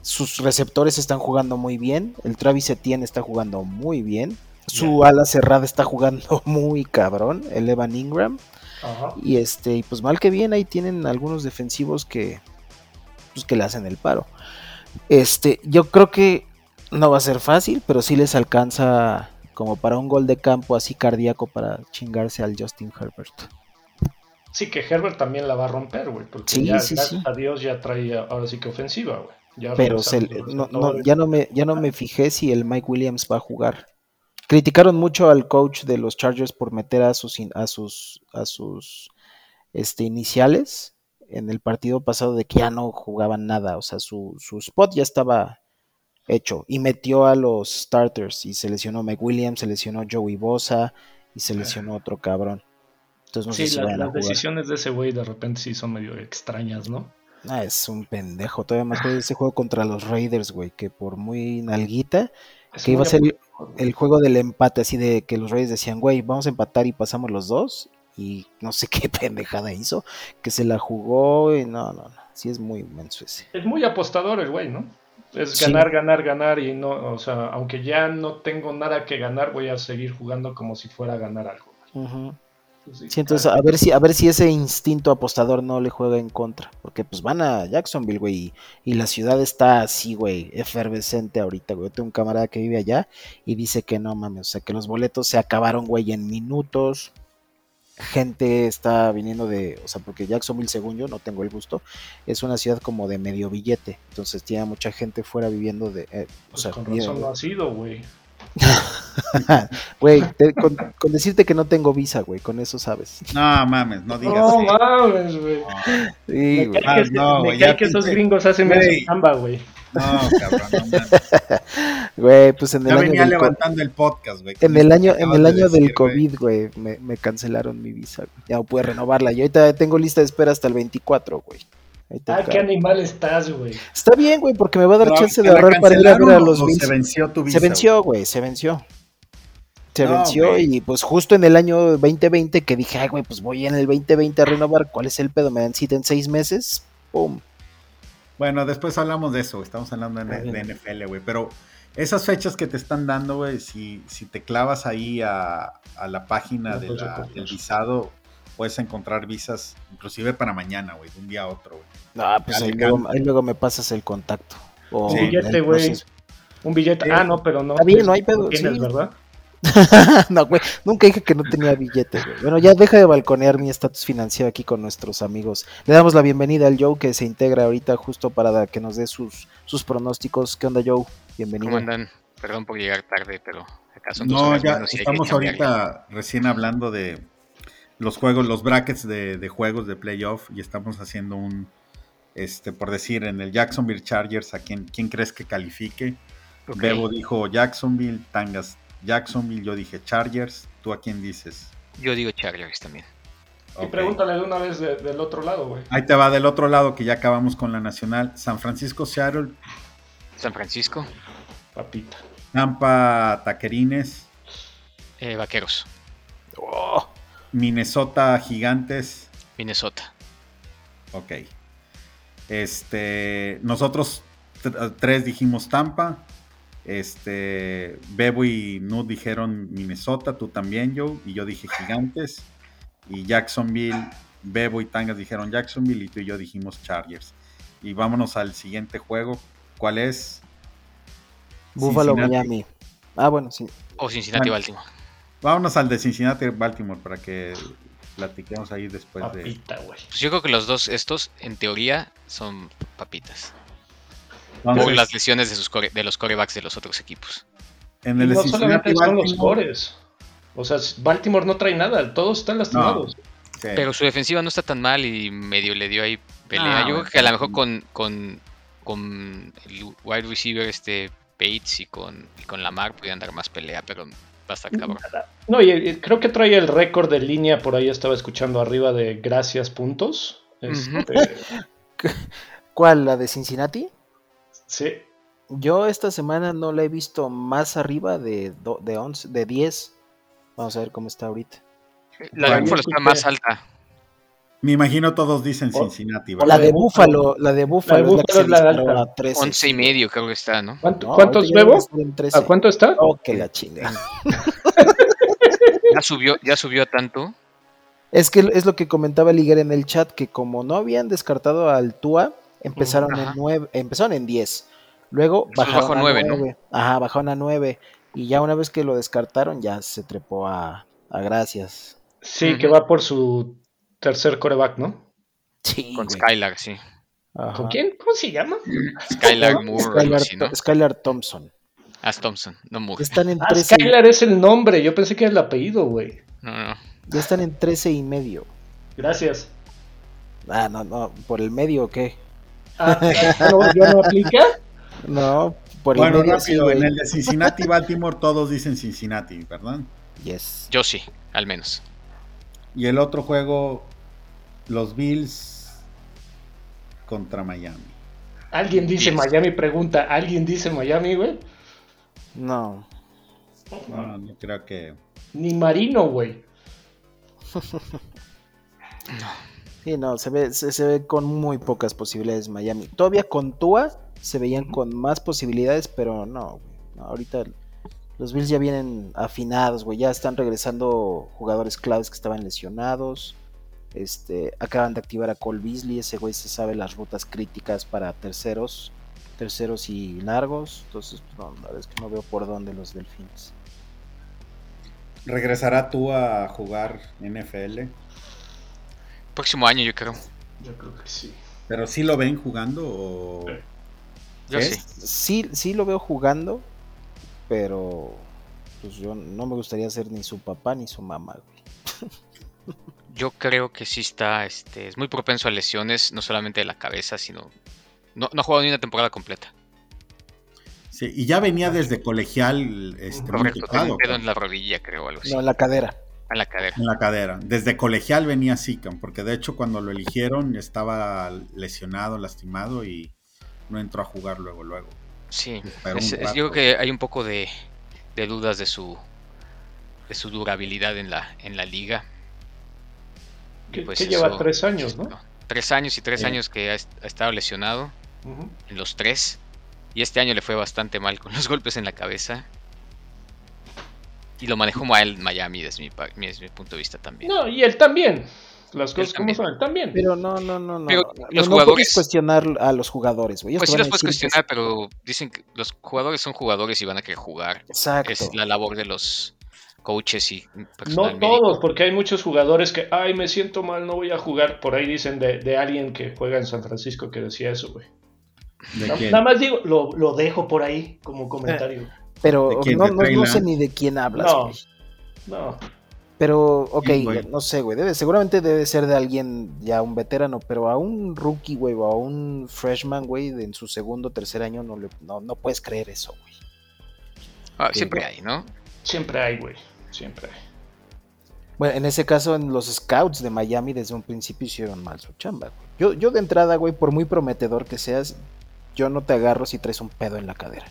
Sus receptores están jugando muy bien. El Travis Etienne está jugando muy bien. Su ala cerrada está jugando (laughs) muy cabrón. El Evan Ingram. Y este, y pues mal que bien, ahí tienen algunos defensivos que. Pues que le hacen el paro. Este, yo creo que no va a ser fácil, pero sí les alcanza como para un gol de campo así cardíaco para chingarse al Justin Herbert. Sí, que Herbert también la va a romper, güey. Porque ya, a Dios ya trae ahora sí que ofensiva, güey. Pero ya, no me, ya no me fijé si el Mike Williams va a jugar. Criticaron mucho al coach de los Chargers por meter a sus, a sus, a sus este, iniciales en el partido pasado de que ya no jugaban nada. O sea, su, su spot ya estaba hecho. Y metió a los starters. Y se lesionó Mike Williams, se lesionó Joey Bosa y se lesionó otro cabrón sí, las decisiones de ese güey de repente sí son medio extrañas, ¿no? Ah, es un pendejo. Todavía más de ese juego contra los Raiders, güey, que por muy nalguita, que iba a ser el, juego del empate, así de que los Raiders decían, güey, vamos a empatar y pasamos los dos. Y no sé (laughs) qué pendejada hizo, que se la jugó y no, no, no. Sí es muy inmenso ese. Es muy apostador el güey, ¿no? Es ganar, ganar, ganar y no, o sea, aunque ya no tengo nada que ganar, voy a seguir jugando como si fuera a ganar algo. Sí, entonces a ver si a ver si ese instinto apostador no le juega en contra, porque pues van a Jacksonville, güey, y, la ciudad está así, güey, efervescente ahorita, güey. Yo tengo un camarada que vive allá y dice que no mames, o sea, que los boletos se acabaron, güey, en minutos. Gente está viniendo de, o sea, porque Jacksonville, según yo, no tengo el gusto, es una ciudad como de medio billete, entonces tiene mucha gente fuera viviendo de, eh, o pues sea, con razón no ha sido, güey. (laughs) Güey, con, decirte que no tengo visa, güey, con eso sabes. No mames, no digas. No mames, güey. Sí, güey. Ah, no, me cae que esos gringos hacen menos chamba, güey. No, cabrón, no mames. (laughs) Güey, pues en el ya año venía levantando el podcast, güey. En el año, en el año del COVID, güey, me, me, cancelaron mi visa. Ya no pude renovarla. Yo ahorita tengo lista de espera hasta el 24, güey. Ah, qué animal estás, güey. Está bien, güey, porque me va a dar chance de ahorrar para ir a ver a los Bills. Se venció tu visa. Se venció, güey, se venció. Se venció y pues justo en el año 2020 que dije, ay, güey, pues voy en el 2020 a renovar, ¿cuál es el pedo? Me dan cita en seis meses, pum. Bueno, después hablamos de eso, estamos hablando de, NFL, güey, pero esas fechas que te están dando, güey, si, si te clavas ahí a, la página de del visado, puedes encontrar visas, inclusive para mañana, güey, de un día a otro, güey. Ah, pues ahí luego, me pasas el contacto. un billete, güey. Un billete. Ah, no, pero no. Está bien, no hay pedo. Tienes, ¿verdad? (laughs) no, güey, nunca dije que no tenía billetes, güey. Bueno, ya deja de balconear mi estatus financiero aquí con nuestros amigos. Le damos la bienvenida al Joe que se integra ahorita justo para que nos dé sus, sus pronósticos. ¿Qué onda, Joe? Bienvenido. ¿Cómo andan? Perdón por llegar tarde, pero acaso no. ya estamos ahorita recién hablando de, los juegos, los brackets de, juegos de playoff y estamos haciendo un, este, por decir, en el Jacksonville Chargers, ¿a quién, quién crees que califique? Bebo dijo Jacksonville, Tangas Jacksonville, yo dije Chargers, ¿tú a quién dices? Yo digo Chargers también. Y pregúntale de una vez del otro lado, güey. Ahí te va del otro lado que ya acabamos con la nacional. San Francisco, Seattle. San Francisco. Papita. Tampa Taquerines. Eh, vaqueros. Oh, Minnesota Gigantes. Minnesota. Ok. Este, nosotros tr- tres dijimos Tampa. Este, Bebo y Nud dijeron Minnesota, tú también, Joe, y yo dije Gigantes. Y Jacksonville, Bebo y Tangas dijeron Jacksonville y tú y yo dijimos Chargers. Y vámonos al siguiente juego. ¿Cuál es? Buffalo, Cincinnati. Miami. Ah, bueno, sí. O Cincinnati, Bueno. Baltimore. Vámonos al de Cincinnati Baltimore para que platiquemos ahí después de. Papita, güey. Pues yo creo que los dos, estos, en teoría, son papitas. Entonces, Por las lesiones de, sus core- de los corebacks de los otros equipos. en el no solamente son los cores. O sea, Baltimore no trae nada, todos están lastimados. Pero su defensiva no está tan mal y medio le dio ahí pelea. Ah, Yo creo que a lo mejor con, con, con el wide receiver este Bates y con, y con Lamar podían dar más pelea, pero va a estar cabrón. No, y, y creo que trae el récord de línea, por ahí estaba escuchando arriba de gracias puntos. Este, (laughs) ¿Cuál? ¿La de Cincinnati? sí, Yo esta semana no la he visto más arriba de, do- de 11, de 10. Vamos a ver cómo está ahorita. La de Buffalo está más alta. Me imagino todos dicen O- Cincinnati, La ¿verdad? de Búfalo, la de Búfalo, La de es la que Búfalo es la disparó alta. a 13. 11 y medio creo que está, ¿no? ¿Cuánto- No, ¿cuántos bebo? debe estar en 13. ¿A cuánto está? Oh, que la chinga. (laughs) Ya subió, ya subió tanto. Es que es lo que comentaba Liguer en el chat, que como no habían descartado al Tua, empezaron Ajá. en 9, empezaron en 10. Luego bajaron bajó a nueve, ¿no? 9. Ajá, bajaron a 9. Y ya una vez que lo descartaron, ya se trepó a, a gracias. Sí, Ujú. que va por su tercer coreback, ¿no? Sí, Con güey. Skylar, sí. Ajá. ¿Con quién? ¿Cómo se llama? Skylar Moore, Skylar, ¿no? Skylar Thompson. As Thompson, no Moore. Están en Ah, 13, Skylar es el nombre, yo pensé que era el apellido, güey. No, no. ya están en 13 y medio. Gracias. Ah, no, no, por el medio o qué? Ah, ¿no, ¿Ya no aplica? (laughs) No, por el Bueno, medio sí, rápido, en el de Cincinnati Baltimore todos dicen Cincinnati, ¿verdad? Yes. Yo sí, al menos. Y el otro juego, los Bills contra Miami. Alguien dice. Miami, pregunta, ¿alguien dice Miami, güey? No. No, no creo que. Ni Marino, güey. (laughs) Sí, no, se ve, se, se ve con muy pocas posibilidades Miami. Todavía con Tua se veían con más posibilidades, pero no, güey. No, ahorita los Bills ya vienen afinados, güey. Ya están regresando jugadores claves que estaban lesionados. Este, acaban de activar a Cole Beasley, ese güey se sabe las rutas críticas para terceros, terceros y largos. Entonces, no, la verdad es que no veo por dónde los Delfines. ¿Regresará tú a jugar NFL? Próximo año, yo creo. Yo creo que sí. ¿Pero sí lo ven jugando o.? Sí. Yo. Sí, sí lo veo jugando, pero pues yo no me gustaría ser ni su papá ni su mamá, güey. (laughs) Yo creo que sí está, este, es muy propenso a lesiones, no solamente de la cabeza, sino... No, no ha jugado ni una temporada completa. Sí, y ya venía desde colegial este, muy Correcto, tocado, en la rodilla, creo, algo así. No, en la cadera. En la cadera. en la cadera. Desde colegial venía cabrón, porque de hecho cuando lo eligieron estaba lesionado, lastimado y no entró a jugar luego, luego. Sí, Pero es- yo creo que hay un poco de, de dudas de su de su durabilidad en la en la liga. Que, pues que lleva tres años, ¿no? Tres años y tres Sí. años que ha, est- ha estado lesionado en los tres. Y este año le fue bastante mal con los (laughs) golpes en la cabeza. Y lo manejó mal Miami desde mi, desde mi punto de vista también. No, y él también. Las cosas como también. son, él también. Pero no, no, no, no. Pero no, los no jugadores- puedes cuestionar a los jugadores, güey. Pues sí los puedes que cuestionar, pero dicen que los jugadores son jugadores y van a querer jugar. Exacto. Es la labor de los coaches y No médico. todos, porque hay muchos jugadores que, ay, me siento mal, no voy a jugar. Por ahí dicen de, de alguien que juega en San Francisco que decía eso, güey. ¿De Na- quién? Nada más digo, lo, lo dejo por ahí como comentario. Pero no, ¿De no, no sé ni de quién hablas, No. güey. No, Pero, ok, Sí, no sé, güey. Debe, seguramente debe ser de alguien ya un veterano, pero a un rookie, güey, o a un freshman, güey, de- en su segundo o tercer año, no, le, no, no puedes creer eso, güey. Ah, siempre hay, ¿no? siempre hay, güey. Siempre hay. Bueno, en ese caso, en los scouts de Miami desde un principio hicieron mal su chamba. güey. Yo, yo de entrada, güey, por muy prometedor que seas, yo no te agarro si traes un pedo en la cadera.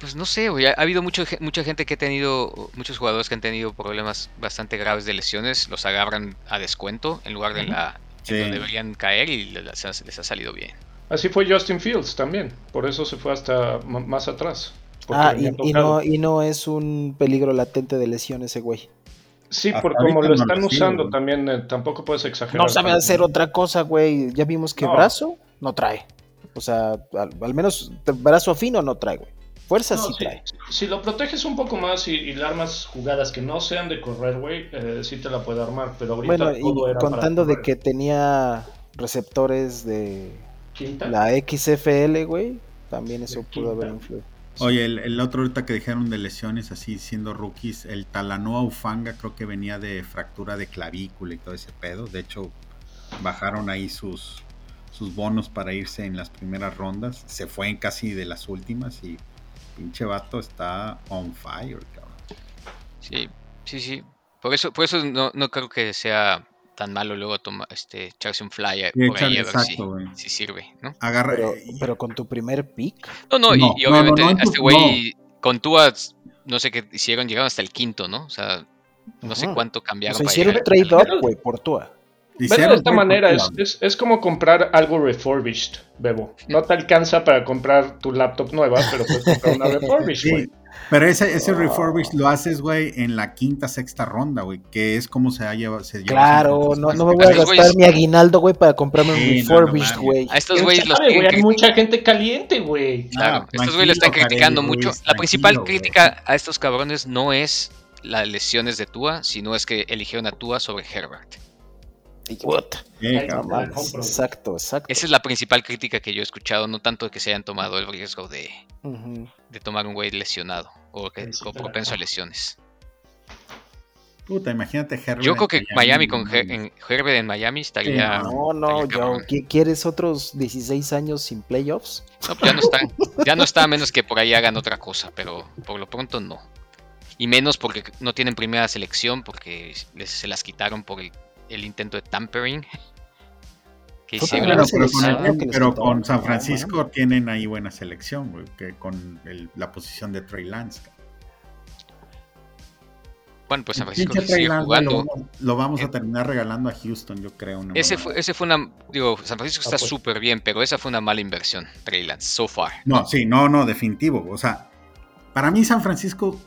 Pues no sé, güey. Ha, ha habido mucho, mucha gente que ha tenido, muchos jugadores que han tenido problemas bastante graves de lesiones, los agarran a descuento en lugar de en la Sí. en donde deberían caer y les, les ha- les ha salido bien. Así fue Justin Fields también. Por eso se fue hasta más atrás. Porque Ah, y, no, y no es un peligro latente de lesión ese güey. Sí, Hasta por como lo no están usando güey. también, eh, tampoco puedes exagerar. No sabe hacer otra cosa, güey. Ya vimos que No. brazo no trae. O sea, al, al menos brazo fino no trae, güey. Fuerza No, sí sí, trae. Si lo proteges un poco más y, y le armas jugadas que no sean de correr, güey, eh, sí te la puede armar. Pero ahorita Bueno, todo y era para contando de que tenía receptores de Quinta. la XFL, güey, también eso pudo haber influido. Oye, el, el otro ahorita que dijeron de lesiones así siendo rookies, el Talanoa Ufanga creo que venía de fractura de clavícula y todo ese pedo. De hecho, bajaron ahí sus, sus bonos para irse en las primeras rondas. Se fue en casi de las últimas y pinche vato está on fire, cabrón. Sí, sí, sí. Por eso, por eso no, no creo que sea tan malo luego toma, este, echarse un flyer Sí, por ahí si, sirve, ¿no? Agarra, Pero, pero con tu primer pick, No, no, y- No, y, no, no, obviamente no, este güey con Tua, no sé qué hicieron, llegaron hasta el quinto, ¿no? O sea, no sé cuánto o cambiaron sea, para hicieron llegar trade al final. up, güey, por Tua. Verlo de esta manera es, es, es como comprar algo refurbished, Bebo. No te alcanza para comprar tu laptop nueva, pero puedes comprar una (laughs) refurbished, güey. Sí, pero ese, ese Wow. refurbish lo haces, güey, en la quinta, sexta ronda, güey, que es como se, ha llevado, se lleva Claro, no, no me voy a gastar güeyes- mi aguinaldo, güey, para comprarme un Sí, no, no refurbished, güey. A estos ¿Quién güeyes los güey? Hay mucha gente caliente, güey. Claro, Ah, estos güeyes lo están criticando mucho. Ruiz, La principal crítica a estos cabrones no es las lesiones de Tua, sino es que eligieron a Tua sobre Herbert. Exacto, exacto. Esa es la principal crítica que yo he escuchado, no tanto que se hayan tomado el riesgo de, de tomar un güey lesionado o, que, propenso a lesiones. Puta, imagínate Herbert. Yo creo que Miami con Her- en Herbert en Miami estaría. No, no, estaría yo, cabrón. ¿qui- ¿quieres otros 16 años sin playoffs? No, pues ya no está. Ya no está a menos que por ahí hagan otra cosa, pero por lo pronto no. Y menos porque no tienen primera selección, porque les- se las quitaron por el, el intento de tampering (laughs) que hicieron pero con, el- que pero con San Francisco tienen ahí buena selección, güey, que con el- la posición de Trey Lance. Bueno, pues San Francisco sigue jugando. Lo, vamos- lo vamos a terminar regalando a Houston, yo creo. Ese fue, ese fue una. Digo, San Francisco está Ah, pues. súper bien, pero esa fue una mala inversión, Trey Lance, so far. No, sí, no, no, definitivo. O sea, para mí San Francisco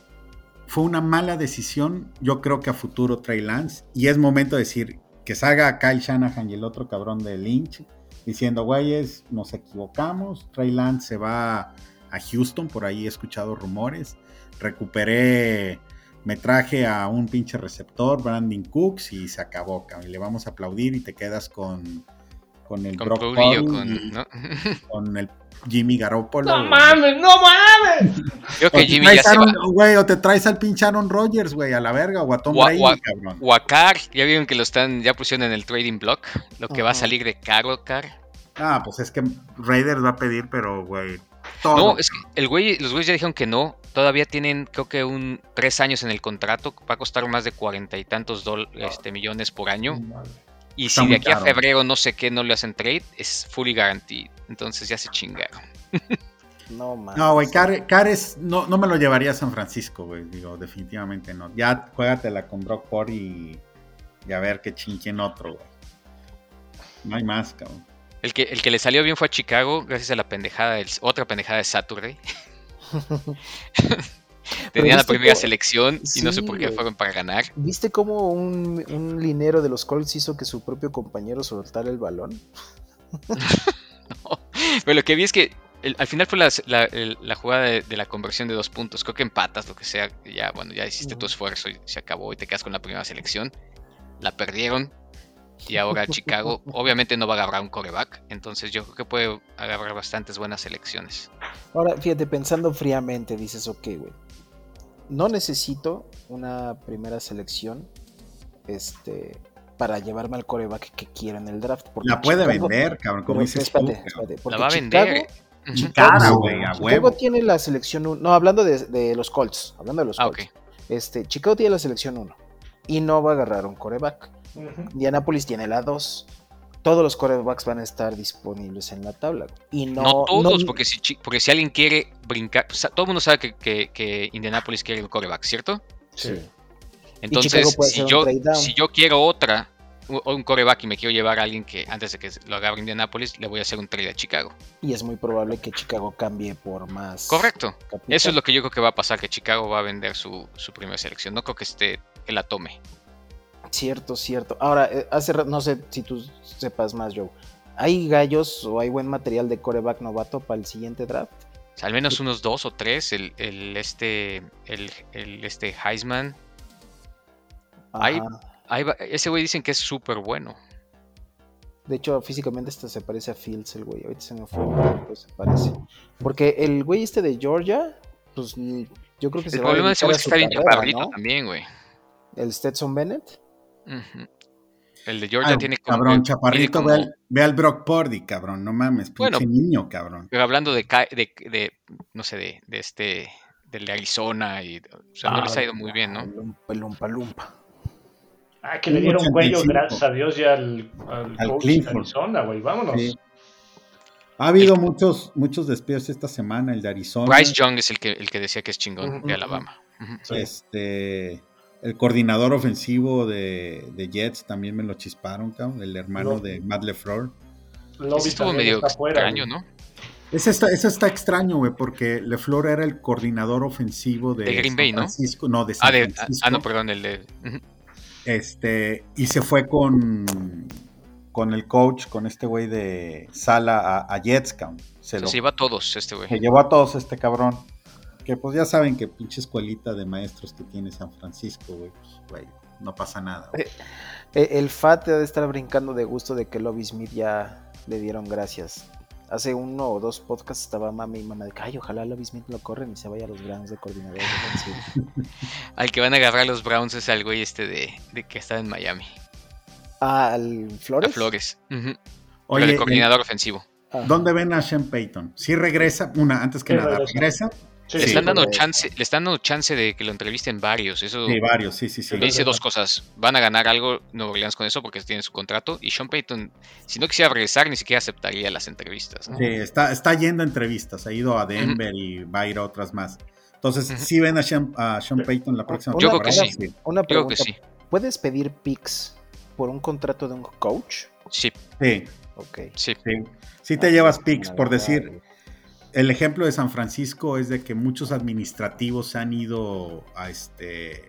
fue una mala decisión. Yo creo que a futuro Trey Lance. Y es momento de decir que salga Kyle Shanahan y el otro cabrón de Lynch diciendo, güeyes, nos equivocamos. Trey Lance se va a Houston, por ahí he escuchado rumores. Recuperé, me traje a un pinche receptor, Brandon Cooks, y se acabó, le vamos a aplaudir y te quedas con, con el Con Brock Purdy o Purdy con. y ¿no? (laughs) con el Jimmy Garoppolo. ¡No mames, no mames! Creo O que te Jimmy ya traes se va. Aaron- o te traes al pinche Aaron Rodgers, güey, a la verga, o a Tom O Brady, o a- cabrón. Wakar, ya vieron que lo están, ya pusieron en el trading block, lo que va a salir de Caro Car. Ah, pues es que Raiders va a pedir, pero, güey, todo. No, es que el güey, los güeyes ya dijeron que no. Todavía tienen, creo que un tres años en el contrato. Va a costar más de cuarenta y tantos dol- este, millones por año. Y Está si de aquí a febrero no sé qué no le hacen trade, es fully guaranteed. Entonces ya se chingaron. No, mames. No, güey, Car, Car es- no, no me lo llevaría a San Francisco, güey, digo, definitivamente no. Ya juégatela con Brock y, y a ver qué chinquen otro, güey. No hay más, cabrón. El que, el que le salió bien fue a Chicago, gracias a la pendejada, del, otra pendejada de Saturday. (laughs) Tenían la primera cómo- selección y no sé por qué fueron para ganar. ¿Viste cómo un, un linero de los Colts hizo que su propio compañero soltara el balón? (laughs) Pero lo que vi es que el- al final fue la, la- el- la jugada de, de la conversión de dos puntos. Creo que empatas, lo que sea. Ya, bueno, ya hiciste tu esfuerzo y se acabó y te quedas con la primera selección. La perdieron. Y ahora (laughs) Chicago obviamente no va a agarrar un coreback. Entonces yo creo que puede agarrar bastantes buenas selecciones. Ahora, fíjate, pensando fríamente, dices, ok, güey. No necesito una primera selección este, para llevarme al coreback que quiero en el draft. porque La puede Chicago- vender, cabrón, como pero dices espérate, tú, espérate, porque La va a Chicago- vender. Chicago- a Chicago tiene la selección 1. No, hablando de, de los Colts. Hablando de los Ah, Colts. ok. Este, Chicago tiene la selección 1. Y no va a agarrar un coreback. Indianapolis tiene la 2. Todos los corebacks van a estar disponibles en la tabla. Y no, No, todos, no- porque, si, porque si alguien quiere brincar, pues, todo el mundo sabe que, que, que Indianapolis quiere el coreback, ¿cierto? Sí. Entonces, si yo, si yo quiero otra, un coreback y me quiero llevar a alguien que antes de que lo agarre Indianapolis, le voy a hacer un trade a Chicago. Y es muy probable que Chicago cambie por más. Correcto. capital. Eso es lo que yo creo que va a pasar, que Chicago va a vender su, su primera selección. No creo que esté, que la tome. Cierto, cierto. Ahora, eh, hace no sé si tú sepas más, Joe. ¿Hay gallos o hay buen material de coreback novato para el siguiente draft? Al menos unos dos o tres. El, el este, el, el este Heisman. Hay- va- ese güey dicen que es súper bueno. De hecho, físicamente este se parece a Fields, el güey. Ahorita se me fue, pero se parece. Porque el güey este de Georgia, pues yo creo que se El va a problema de ese dedicar güey es que está bien chaparrito ¿no? también, güey. El Stetson Bennett. El de Georgia Ah, tiene como. cabrón, chaparrito, ve, al, ve al Brock Purdy, cabrón, no mames, pinche Bueno. niño, cabrón. Pero hablando de, ca- de, de, no sé, de, de este, del de Arizona y, o sea, no les ha ido muy bien, ¿no? Lumpa, lumpa, lumpa. Ah, que le dieron cuello, 1.85. gracias a Dios, ya al, al Al coach de. Arizona, güey. Vámonos. Sí. Ha habido muchos, muchos despidos esta semana, el de Arizona. Bryce Young es el que, el que decía que es chingón de. Alabama. Este, el coordinador ofensivo de, de Jets también me lo chisparon, cabrón, el hermano No. de Matt LeFleur. Ese estuvo medio extraño, güey. ¿no? Ese está, eso está extraño, güey, porque LeFleur era el coordinador ofensivo de, De Green San Bay, ¿no? Francisco. No, de San Ah, de, Francisco. ah, no, perdón, el de. Este, y se fue con, con el coach, con este güey de Sala a, a Jets, cabrón. Se Se, lo se lleva a todos este güey. se llevó a todos este cabrón. Que pues ya saben que pinche escuelita de maestros que tiene San Francisco, güey. Pues, güey, no pasa nada. güey. Eh, El FAT debe estar brincando de gusto de que Lobby Smith ya le dieron gracias. Hace uno o dos podcasts estaba mami y mamá de que, ay, ojalá Lobby Smith lo corren y se vaya a los Browns de coordinador. (laughs) Al que van a agarrar los Browns es al güey este de, de que está en Miami. Ah, al A Flores. Flores. Ujú. Pero Oye, el coordinador ofensivo. Ah, ¿dónde ven a Sean Payton? Si regresa, una, antes que Sí, nada, regresa. regresa. Sí, Le sí, están dando chance, le están dando chance de que lo entrevisten varios. Eso Sí, varios, sí, sí, sí. me dice dos cosas. Van a ganar algo Nueva Orleans con eso porque tienen su contrato. Y Sean Payton, si no quisiera regresar, ni siquiera aceptaría las entrevistas. ¿no? Sí, está, está yendo a entrevistas, ha ido a Denver y va a ir a otras más. Entonces, Ujú. ¿sí ven a Sean, a Sean Payton la próxima Yo creo que temporada? sí. Una Yo creo que pregunta. sí. ¿Puedes pedir picks por un contrato de un coach? Sí, Sí, Ok. sí. sí. Sí te llevas picks, por decir. El ejemplo de San Francisco es de que muchos administrativos se han ido a este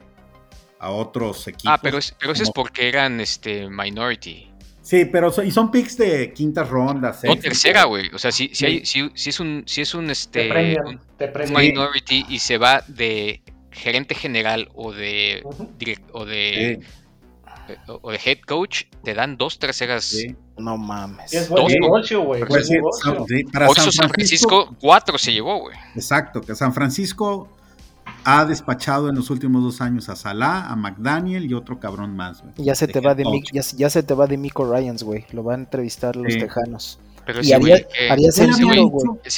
a otros equipos. Ah, pero, es, pero eso es porque eran este minority. Sí, pero so- y son picks de quintas rondas. No, tercera, güey. O sea, si, si, Sí. hay, si, si es un, si es un, Te este, premian, un- te un premian. minority y se va de gerente general o de, direct- o de, Sí, o- o de head coach, te dan dos terceras. sí. No mames. Es buen Dos- negocio, güey. Pues negocio. San- para Francisco, cuatro se llevó, güey. Exacto, que San Francisco ha despachado en los últimos dos años a Salah, a McDaniel y otro cabrón más. güey. Ya se te va de. Mick- ya, ya se te va de Mico Ryans, güey. Lo van a entrevistar los Sí. tejanos. Pero Y ese haría,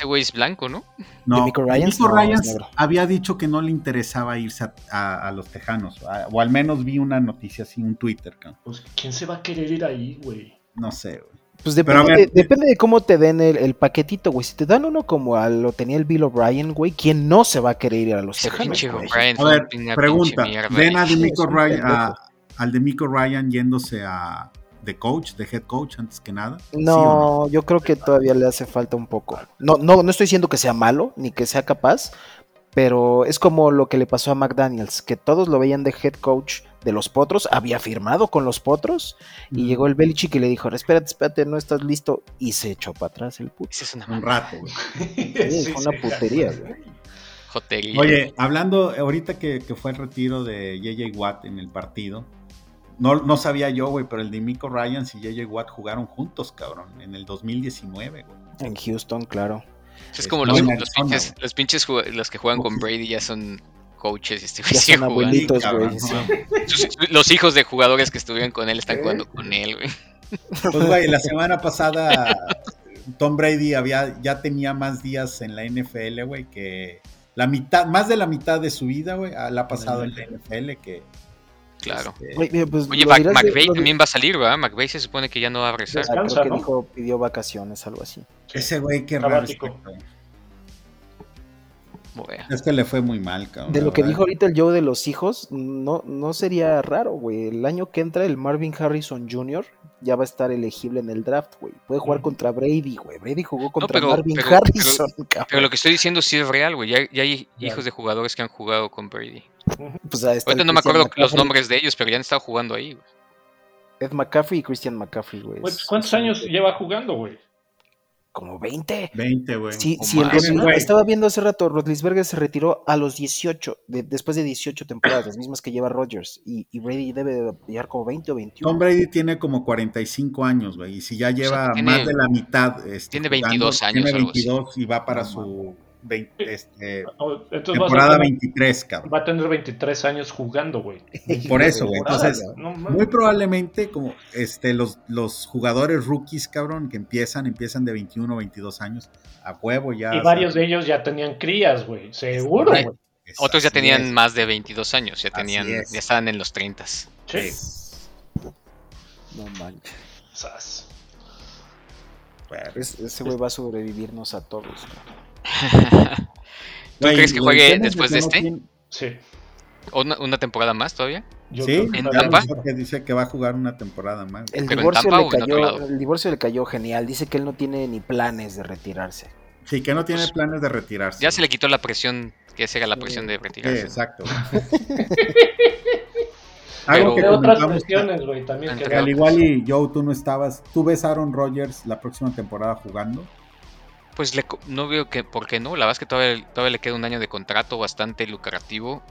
güey, es blanco, ¿no? No, D'Amico Ryans, no, Ryans había dicho que no le interesaba irse a, a- a los Tejanos, a- o al menos vi una noticia así, un Twitter, cabrón. Pues, ¿quién se va a querer ir ahí, güey? no sé, güey. Pues Pero depende, ver- de, depende de cómo te den el, el paquetito, güey. Si te dan uno como a lo tenía el Bill O'Brien, güey, ¿quién no se va a querer ir a los tejanos, A ver, pregunta, mierda ven a Ryan, al D'Amico Ryan yéndose a de coach, de head coach antes que nada. ¿Sí o No, yo creo que todavía le hace falta un poco. No, no, no estoy diciendo que sea malo, ni que sea capaz, pero es como lo que le pasó a McDaniels, que todos lo veían de head coach de los potros, había firmado con los potros, y llegó el Belichick y le dijo, espérate, espérate, no estás listo, y se echó para atrás el puto. Esa es una Un rato, güey. Sí, Sí, fue una sí, putería, sí. güey. Oye, hablando, ahorita que, que fue el retiro de JJ Watt en el partido, no, no sabía yo, güey, pero el de Miko Ryans y JJ Watt jugaron juntos, cabrón, en el 2019, güey. En Houston, claro. es como los, los pinches, los pinches los que juegan con Brady ya son coaches y este güey Ya son jugando. abuelitos, güey. sí. los hijos de jugadores que estuvieron con él están ¿Qué? jugando con él, güey. Pues, güey, la semana pasada Tom Brady había, ya tenía más días en la NFL, güey, que la mitad, más de la mitad de su vida, güey, la ha pasado en la NFL que, Claro. Este, Oye, pues, Oye, Mac- McVeigh de- también va a salir, ¿verdad? McVeigh se supone que ya no va a regresar. Creo que ¿no? dijo, pidió vacaciones, algo así. ese güey, qué raro. Es que le fue muy mal, cabrón. De lo que verdad. dijo ahorita el Joe de los hijos, no, no sería raro, güey. El año que entra, el Marvin Harrison Jr. ya va a estar elegible en el draft, güey. Puede jugar Ujú. contra Brady, güey. Brady jugó contra pero- Marvin pero- Harrison, cabrón. pero lo que estoy diciendo sí es real, güey. Ya, ya hay hijos de jugadores que han jugado con Brady. Pues, ahí está Ahorita no me acuerdo los McCaffrey. nombres de ellos, pero ya han estado jugando ahí. güey. Ed McCaffrey y Christian McCaffrey, güey. Güey, Es- ¿Cuántos años lleva jugando, güey? Como 20. 20, güey. Sí, Oh, sí, el Güey. estaba viendo hace rato, Rotlisberger se retiró a los 18, de- después de 18 temporadas, las mismas que lleva Rodgers, y, y Brady debe de llevar como 20 o 21. Tom Brady tiene como 45 años, güey. Y si ya lleva tiene- más de la mitad. Este, tiene jugando, 22 años, Tiene algo así. 22 y va para No, su 20, este, Entonces va a, temporada tener, 23, cabrón. va a tener 23 años jugando, güey. (laughs) Por eso, güey. Entonces, no muy probablemente como este los, los jugadores rookies, cabrón, que empiezan, empiezan de 21 o 22 años, a huevo ya. Y varios de ellos ya tenían crías, güey. Seguro, güey. Otros ya tenían es. más de 22 años, ya tenían, es. ya estaban en los 30. Sí. No manches. Sas. Bueno, Es- ese güey va a sobrevivirnos a todos. cabrón. (laughs) ¿Tú crees que juegue después que de este? tiene- Sí. ¿Una, una temporada más todavía? Yo Sí, que ¿En Tampa? Porque dice que va a jugar una temporada más. El ¿Pero en divorcio, Tampa le cayó, el divorcio le cayó genial. Dice que él no tiene ni planes de retirarse. Sí, que no tiene Pues, planes de retirarse. Ya se le quitó la presión, que esa era la Sí. presión de Sí, retirarse. exacto. (laughs) Pero- Algo que De otras cuestiones, güey, también. que al igual y Joe, tú no estabas. ¿Tú ves a Aaron Rodgers la próxima temporada jugando? Pues le no veo que, ¿por qué no? La verdad es que todavía, todavía le queda un año de contrato bastante lucrativo.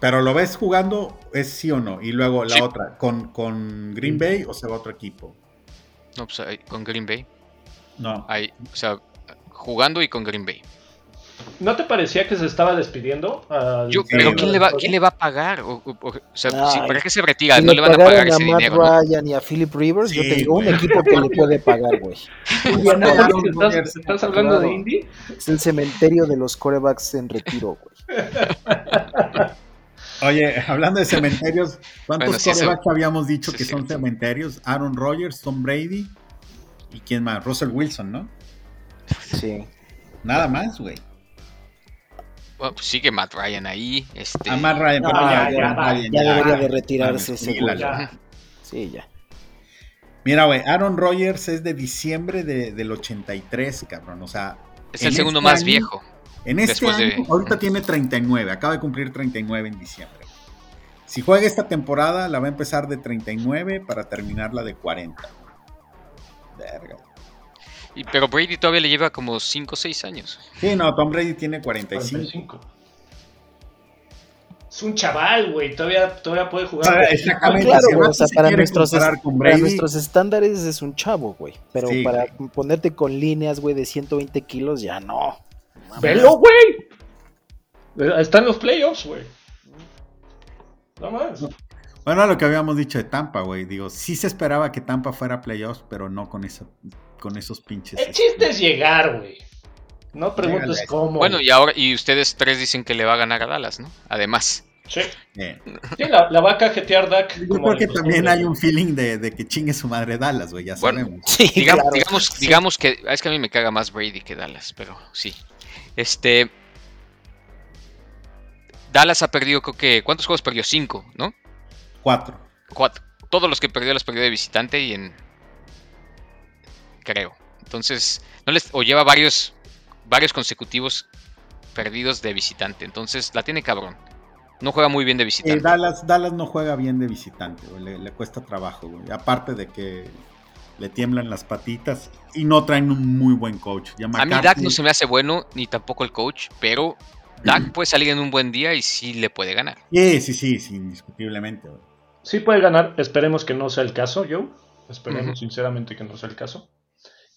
Pero lo ves jugando, es sí o no. Y luego la Sí. otra, ¿con, con Green Bay o se va a otro equipo? No, pues con Green Bay. No. Ahí, o sea, jugando y con Green Bay. ¿No te parecía que se estaba despidiendo? al- Yo, güey. ¿quién le, va, ¿quién le va a pagar? O, o- o sea, si- Ay. ¿para qué se retira? Si No le van a pagar ese Matt dinero. ¿no? Ryan y a Philip Rivers, yo Sí, te digo un equipo que le puede pagar, güey. (laughs) ¿Estás, estás hablando claro. de Indy? Es el cementerio de los corebacks en retiro, güey. (laughs) Oye, hablando de cementerios, ¿cuántos Bueno, sí, eso- quarterbacks habíamos dicho sí, que sí, son sí. cementerios? Aaron Rodgers, Tom Brady y quién más? Russell Wilson, ¿no? Sí. Nada más, güey. Bueno, pues sigue Matt Ryan ahí. Este, A Matt Ryan, No, pero ya, ya, Ryan, Ya ya. debería de retirarse ese sí, Ya. Sí, ya. Mira, güey, Aaron Rodgers es de diciembre de- del 83, cabrón. O sea, es el segundo este más año- viejo. En este Después de- año, ahorita tiene 39, acaba de cumplir 39 en diciembre. Si juega esta temporada, la va a empezar de 39 para terminarla de 40. Verga. Y, pero Brady todavía le lleva como 5 o 6 años. Sí, no, Tom Brady tiene 45. 45. Es un chaval, güey. Todavía, todavía puede jugar. Ah, exactamente. Claro, güey, o sea, se para nuestros, comparar con para Brady, nuestros estándares es un chavo, güey. Pero Sí, para ponerte con líneas, güey, de 120 kilos, ya no. ¡Velo, güey! Eh, Está en los playoffs, güey. No más. Bueno, lo que habíamos dicho de Tampa, güey. Digo, sí se esperaba que Tampa fuera playoffs, pero no con, esa, con esos pinches. El chiste es llegar, güey. No preguntes cómo. Bueno, y ahora, y ustedes tres dicen que le va a ganar a Dallas, ¿no? Además. Sí, Eh, Sí, la, la va a cajetear Dak. Yo creo que también hay un feeling de, de que chingue su madre Dallas, güey, ya Bueno, sabemos. Sí, Digamos, claro. digamos, Sí. digamos que. Es que a mí me caga más Brady que Dallas, pero sí. Este. Dallas ha perdido, creo que. ¿Cuántos juegos perdió? Cinco, ¿no? Cuatro. Cuatro. Todos los que perdió los perdió de visitante y en. Creo. Entonces. No les, o lleva varios. Varios consecutivos perdidos de visitante. Entonces la tiene cabrón. No juega muy bien de Eh, visitante. Dallas, Dallas no juega bien de visitante, güey, le, le cuesta trabajo, güey. Aparte de que le tiemblan las patitas y no traen un muy buen coach. Ya A mí Dak no se me hace bueno, ni tampoco el coach, pero Dak puede salir en un buen día y sí le puede ganar. Sí, sí, sí, sí, indiscutiblemente, güey. Sí puede ganar. Esperemos que no sea el caso, Joe. Esperemos sinceramente que no sea el caso.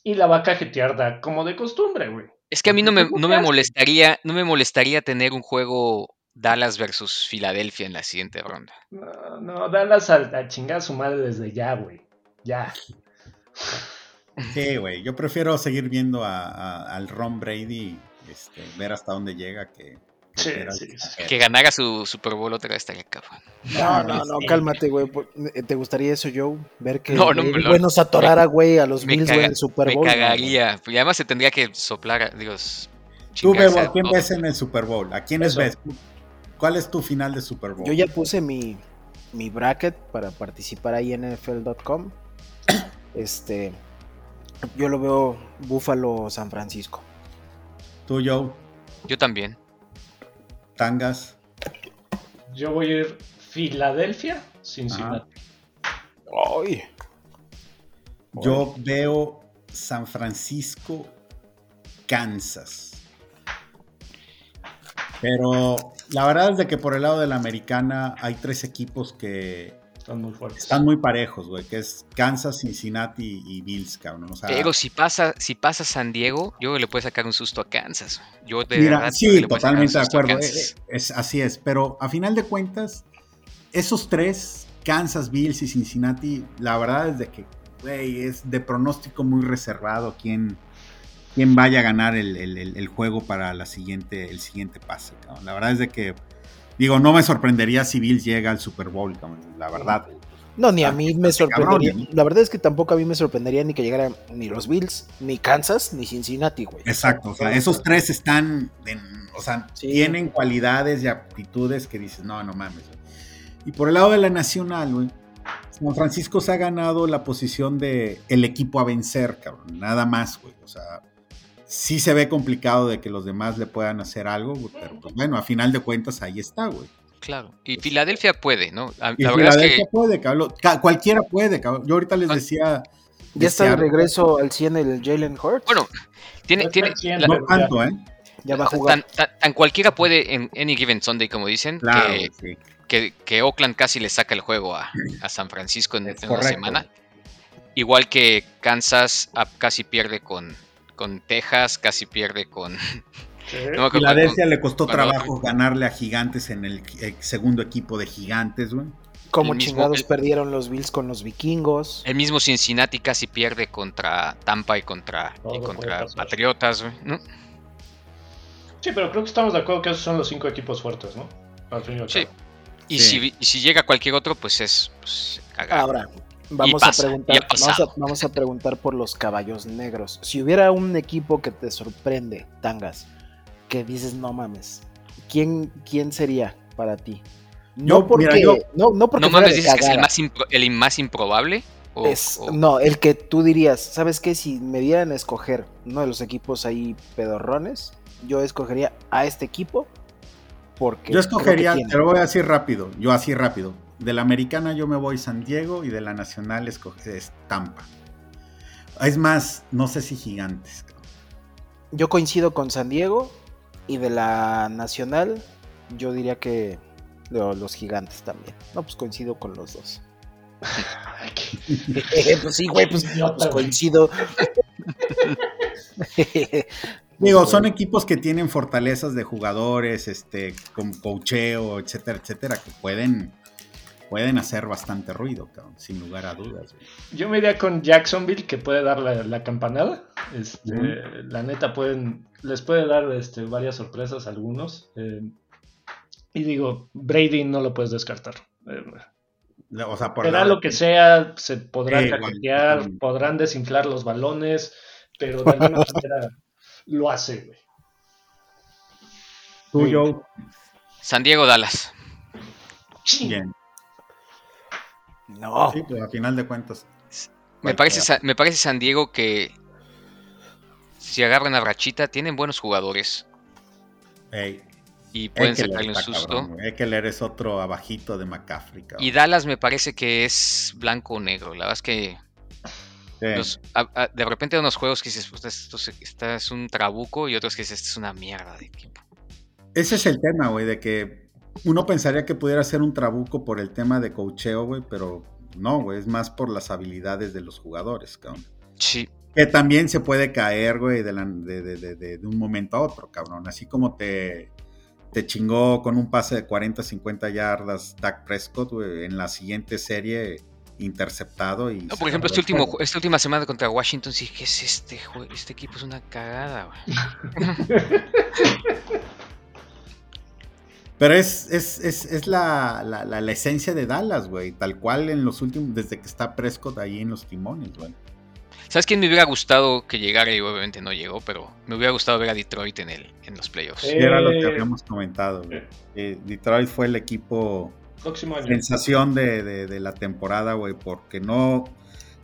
Y la va a cajetear Dak como de costumbre, güey. Es que a mí no me, ¿Cómo no me molestaría, no me molestaría tener un juego Dallas versus Filadelfia en la siguiente ronda. No, no, Dallas a, a chingar a su madre desde ya, güey. Ya. Sí, güey. Yo prefiero seguir viendo a- a- al Ron Brady, este, ver hasta dónde llega que, Sí, Era- sí, sí. Que ganara su Super Bowl otra vez estaría cabrón. No, no, no, sí. cálmate, güey. por- ¿Te gustaría eso, Joe? Ver que No, no, me lo- güey, nos atorara, güey, a los Me, Bills, güey, en el Super me Bowl. no, cagaría. Y además se tendría que soplar, digo, s- Tú, Bebo, a ¿a quién ves en el Super Bowl? ¿A quiénes Eso. ves? ¿Cuál es tu final de Super Bowl? Yo ya puse mi, mi bracket para participar ahí en NFL.com. (coughs) Este, yo lo veo Buffalo San Francisco. Tú, Joe, Yo también. Tangas. Yo voy a ir Filadelfia, Cincinnati. Ay, Yo veo San Francisco, Kansas. Pero la verdad es de que por el lado de la americana hay tres equipos que Están muy fuertes. están muy parejos, güey, que es Kansas, Cincinnati y Bills, cabrón. O sea, Pero si pasa, si pasa San Diego, yo le puede sacar un susto a Kansas. Yo de Mira, verdad sí, totalmente de acuerdo. Kansas. eh, Es, así es, pero a final de cuentas, esos tres, Kansas, Bills y Cincinnati, la verdad es de que, güey, es de pronóstico muy reservado quién, quién vaya a ganar el, el- el- el juego para la siguiente, el siguiente pase. cabrón. La verdad es de que, digo, no me sorprendería si Bills llega al Super Bowl, cabrón, la verdad. No, ni a mí me sorprendería. ¿no? La verdad es que tampoco a mí me sorprendería ni que llegaran ni los Bills, ni Kansas, ni Cincinnati, güey. Exacto, o sea, esos tres están, en- o sea, Sí. tienen cualidades y aptitudes que dices, no, no mames. güey. Y por el lado de la nacional, güey, San Francisco se ha ganado la posición de el equipo a vencer, cabrón, nada más, güey. O sea, sí se ve complicado de que los demás le puedan hacer algo, pero pues bueno, a final de cuentas ahí está, güey. Claro. Y Filadelfia puede, ¿no? A- Y La verdad es Filadelfia que puede, cabrón. Ca- Cualquiera puede, cabrón. Yo ahorita les Ah. decía. Ya está de regreso al 100 el Jalen Hurts. bueno, tiene, No tiene está al 100, la- No tanto, ¿eh? ya va a jugar. tan, tan- tan cualquiera puede en Any Given Sunday, como dicen, Claro, que, sí. que, que Oakland casi le saca el juego a, a San Francisco en, en una semana. Igual que Kansas ah, casi pierde con, con Texas, casi pierde con... Sí. (laughs) no Filadelfia le costó con trabajo otro. ganarle a Gigantes en el, eh, segundo equipo de Gigantes, güey. Como el mismo- chingados el- perdieron los Bills con los vikingos. El mismo Cincinnati casi pierde contra Tampa y contra, y contra. Patriotas, güey, ¿no? Sí, pero creo que estamos de acuerdo que esos son los cinco equipos fuertes, ¿no? Al fin y al Sí. cabo. Y, Sí. si, y si llega cualquier otro, pues es pues. Ahora, vamos pasa, a preguntar, vamos a, vamos a preguntar por los caballos negros. Si hubiera un equipo que te sorprende, Tangas, que dices no mames, ¿quién, quién sería para ti? No Yo, porque, mira, yo- no, no porque no fuera mames, dices que es el más, impro- el más improbable. O, Es- o- No, el que tú dirías, ¿sabes qué? Si me dieran a escoger uno de los equipos ahí pedorrones, yo escogería a este equipo porque Yo escogería, te lo voy a decir rápido, yo así rápido. De la americana yo me voy San Diego y de la nacional escoge es Tampa. Es más, no sé si gigantes. cabrón. Yo coincido con San Diego y de la nacional yo diría que lo- los gigantes también. No, pues coincido con los dos. (laughs) Pues sí, güey, pues, pues coincido. (laughs) Digo, son equipos que tienen fortalezas de jugadores, este, con cocheo, etcétera, etcétera, que pueden, pueden hacer bastante ruido, cabrón, sin lugar a dudas. güey. Yo me iría con Jacksonville, que puede dar la, la campanada. Este. La neta, pueden, les puede dar este, varias sorpresas a algunos. eh, y digo, Brady no lo puedes descartar. Eh, O sea, por Será la- lo que sea, se podrán totalmente. podrán desinflar los balones, pero de (laughs) alguna manera lo hace, güey. Tú, Joe, San Diego, Dallas. bien. No, Sí, pues a final de cuentas. Me parece, me parece San Diego que si agarran a Rachita, tienen buenos jugadores Ey, y pueden sacarle un susto. cabrón, güey. Eckler es otro abajito de McCaffrey, cabrón. Y Dallas me parece que es blanco o negro. La verdad es que Sí. los- a- a- de repente hay unos juegos que dices, "Puta, esto, se- esta es un trabuco y otros que dices, esto es una mierda de equipo. Ese es el tema, güey, de que uno pensaría que pudiera ser un trabuco por el tema de cocheo, güey, pero no, güey, es más por las habilidades de los jugadores, cabrón. Sí, Que también se puede caer, güey, de, la- de- de- de- de- de un momento a otro, cabrón. Así como te, te chingó con un pase de 40, 50 yardas Dak Prescott, güey, en la siguiente serie interceptado y... No, por ejemplo, este último, juego. esta última semana contra Washington, sí, ¿qué es este juego? Este equipo es una cagada, güey. (laughs) Pero es, es, es, es la, la, la, la esencia de Dallas, güey. Tal cual en los últimos, desde que está Prescott ahí en los timones, güey. ¿Sabes quién me hubiera gustado que llegara y obviamente no llegó? Pero me hubiera gustado ver a Detroit en, el, en los playoffs. Sí, era lo que Eh, habíamos comentado. güey. eh. Eh, Detroit fue el equipo Próximo año. sensación de, de- de la temporada, güey, porque no,